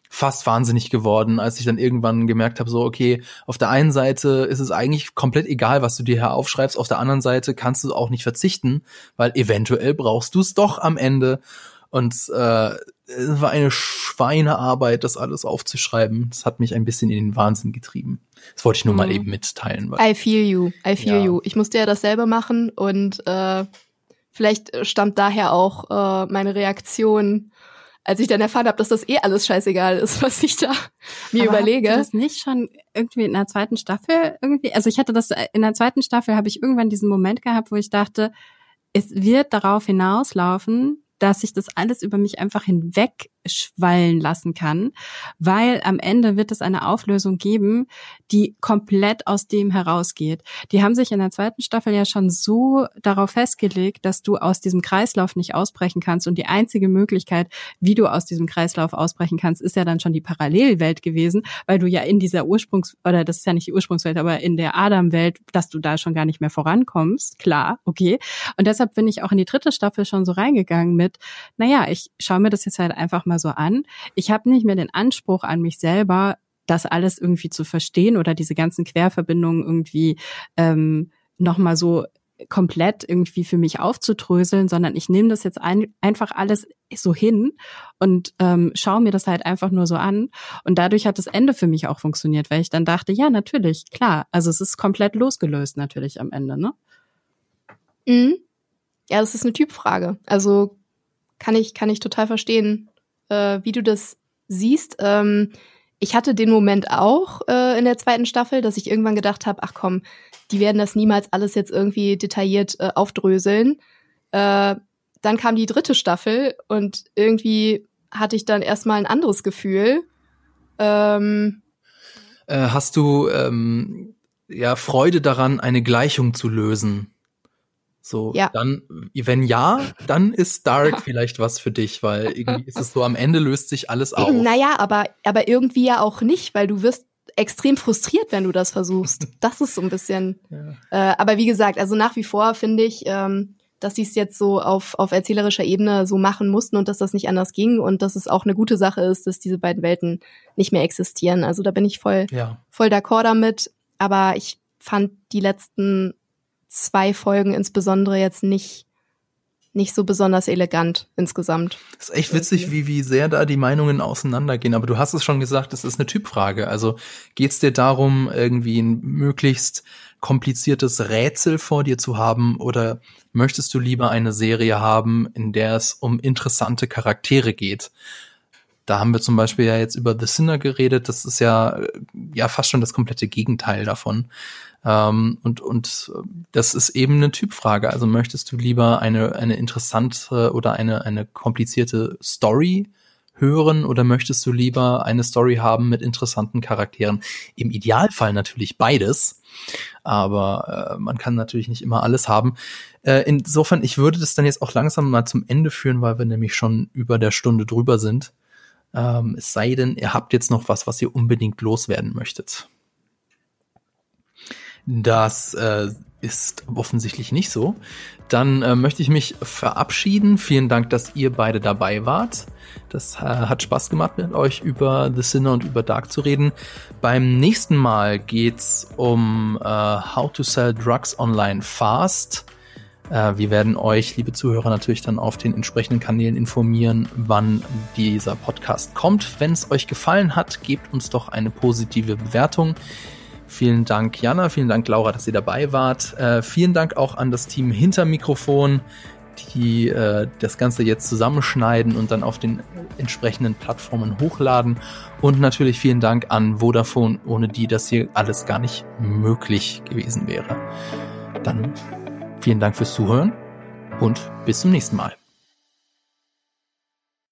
[SPEAKER 1] fast wahnsinnig geworden, als ich dann irgendwann gemerkt habe, so, okay, auf der einen Seite ist es eigentlich komplett egal, was du dir hier aufschreibst, auf der anderen Seite kannst du auch nicht verzichten, weil eventuell brauchst du es doch am Ende. Und äh, es war eine Schweinearbeit, das alles aufzuschreiben. Das hat mich ein bisschen in den Wahnsinn getrieben. Das wollte ich nur mal mhm. eben mitteilen.
[SPEAKER 2] Weil, I feel you, I feel ja. you. Ich musste ja dasselbe machen und äh, vielleicht stammt daher auch äh, meine Reaktion, als ich dann erfahren habe, dass das eh alles scheißegal ist, was ich da mir Aber überlege.
[SPEAKER 3] Hast du das nicht schon irgendwie in der zweiten Staffel irgendwie? Also ich hatte das in der zweiten Staffel habe ich irgendwann diesen Moment gehabt, wo ich dachte, es wird darauf hinauslaufen, dass ich das alles über mich einfach hinweg schwallen lassen kann, weil am Ende wird es eine Auflösung geben, die komplett aus dem herausgeht. Die haben sich in der zweiten Staffel ja schon so darauf festgelegt, dass du aus diesem Kreislauf nicht ausbrechen kannst und die einzige Möglichkeit, wie du aus diesem Kreislauf ausbrechen kannst, ist ja dann schon die Parallelwelt gewesen, weil du ja in dieser Ursprungs- oder das ist ja nicht die Ursprungswelt, aber in der Adam-Welt, dass du da schon gar nicht mehr vorankommst. Klar, okay. Und deshalb bin ich auch in die dritte Staffel schon so reingegangen mit, naja, ich schaue mir das jetzt halt einfach mal so an. Ich habe nicht mehr den Anspruch an mich selber, das alles irgendwie zu verstehen oder diese ganzen Querverbindungen irgendwie ähm, nochmal so komplett irgendwie für mich aufzudröseln, sondern ich nehme das jetzt ein, einfach alles so hin und ähm, schaue mir das halt einfach nur so an. Und dadurch hat das Ende für mich auch funktioniert, weil ich dann dachte, ja, natürlich, klar. Also es ist komplett losgelöst natürlich am Ende, ne?
[SPEAKER 2] Mhm. Ja, das ist eine Typfrage. Also kann ich, kann ich total verstehen, äh, wie du das siehst. Ähm, ich hatte den Moment auch äh, in der zweiten Staffel, dass ich irgendwann gedacht habe, ach komm, die werden das niemals alles jetzt irgendwie detailliert äh, aufdröseln. Äh, dann kam die dritte Staffel und irgendwie hatte ich dann erstmal ein anderes Gefühl. Ähm,
[SPEAKER 1] äh, hast du ähm, ja Freude daran, eine Gleichung zu lösen? So, ja. dann, wenn ja, dann ist Dark vielleicht was für dich, weil irgendwie ist es so, am Ende löst sich alles auf.
[SPEAKER 2] Naja, aber, aber irgendwie ja auch nicht, weil du wirst extrem frustriert, wenn du das versuchst. Das ist so ein bisschen. Ja. Äh, aber wie gesagt, also nach wie vor finde ich, ähm, dass sie es jetzt so auf, auf erzählerischer Ebene so machen mussten und dass das nicht anders ging und dass es auch eine gute Sache ist, dass diese beiden Welten nicht mehr existieren. Also da bin ich voll, ja. voll d'accord damit. Aber ich fand die letzten zwei Folgen insbesondere jetzt nicht nicht so besonders elegant insgesamt.
[SPEAKER 1] Das ist echt witzig, wie, wie sehr da die Meinungen auseinandergehen. Aber du hast es schon gesagt, es ist eine Typfrage. Also geht es dir darum, irgendwie ein möglichst kompliziertes Rätsel vor dir zu haben oder möchtest du lieber eine Serie haben, in der es um interessante Charaktere geht? Da haben wir zum Beispiel ja jetzt über The Sinner geredet. Das ist ja, ja fast schon das komplette Gegenteil davon. Ähm, und, und das ist eben eine Typfrage. Also möchtest du lieber eine, eine interessante oder eine, eine komplizierte Story hören oder möchtest du lieber eine Story haben mit interessanten Charakteren? Im Idealfall natürlich beides, aber äh, man kann natürlich nicht immer alles haben. Äh, insofern, ich würde das dann jetzt auch langsam mal zum Ende führen, weil wir nämlich schon über der Stunde drüber sind. Ähm, es sei denn, ihr habt jetzt noch was, was ihr unbedingt loswerden möchtet. Das äh, ist offensichtlich nicht so. Dann äh, möchte ich mich verabschieden. Vielen Dank, dass ihr beide dabei wart. Das äh, hat Spaß gemacht, mit euch über The Sinner und über Dark zu reden. Beim nächsten Mal geht's um äh, How to Sell Drugs Online Fast. Äh, wir werden euch, liebe Zuhörer, natürlich dann auf den entsprechenden Kanälen informieren, wann dieser Podcast kommt. Wenn es euch gefallen hat, gebt uns doch eine positive Bewertung. Vielen Dank, Jana. Vielen Dank, Laura, dass ihr dabei wart. Äh, vielen Dank auch an das Team hinter Mikrofon, die äh, das Ganze jetzt zusammenschneiden und dann auf den entsprechenden Plattformen hochladen. Und natürlich vielen Dank an Vodafone, ohne die das hier alles gar nicht möglich gewesen wäre. Dann vielen Dank fürs Zuhören und bis zum nächsten Mal.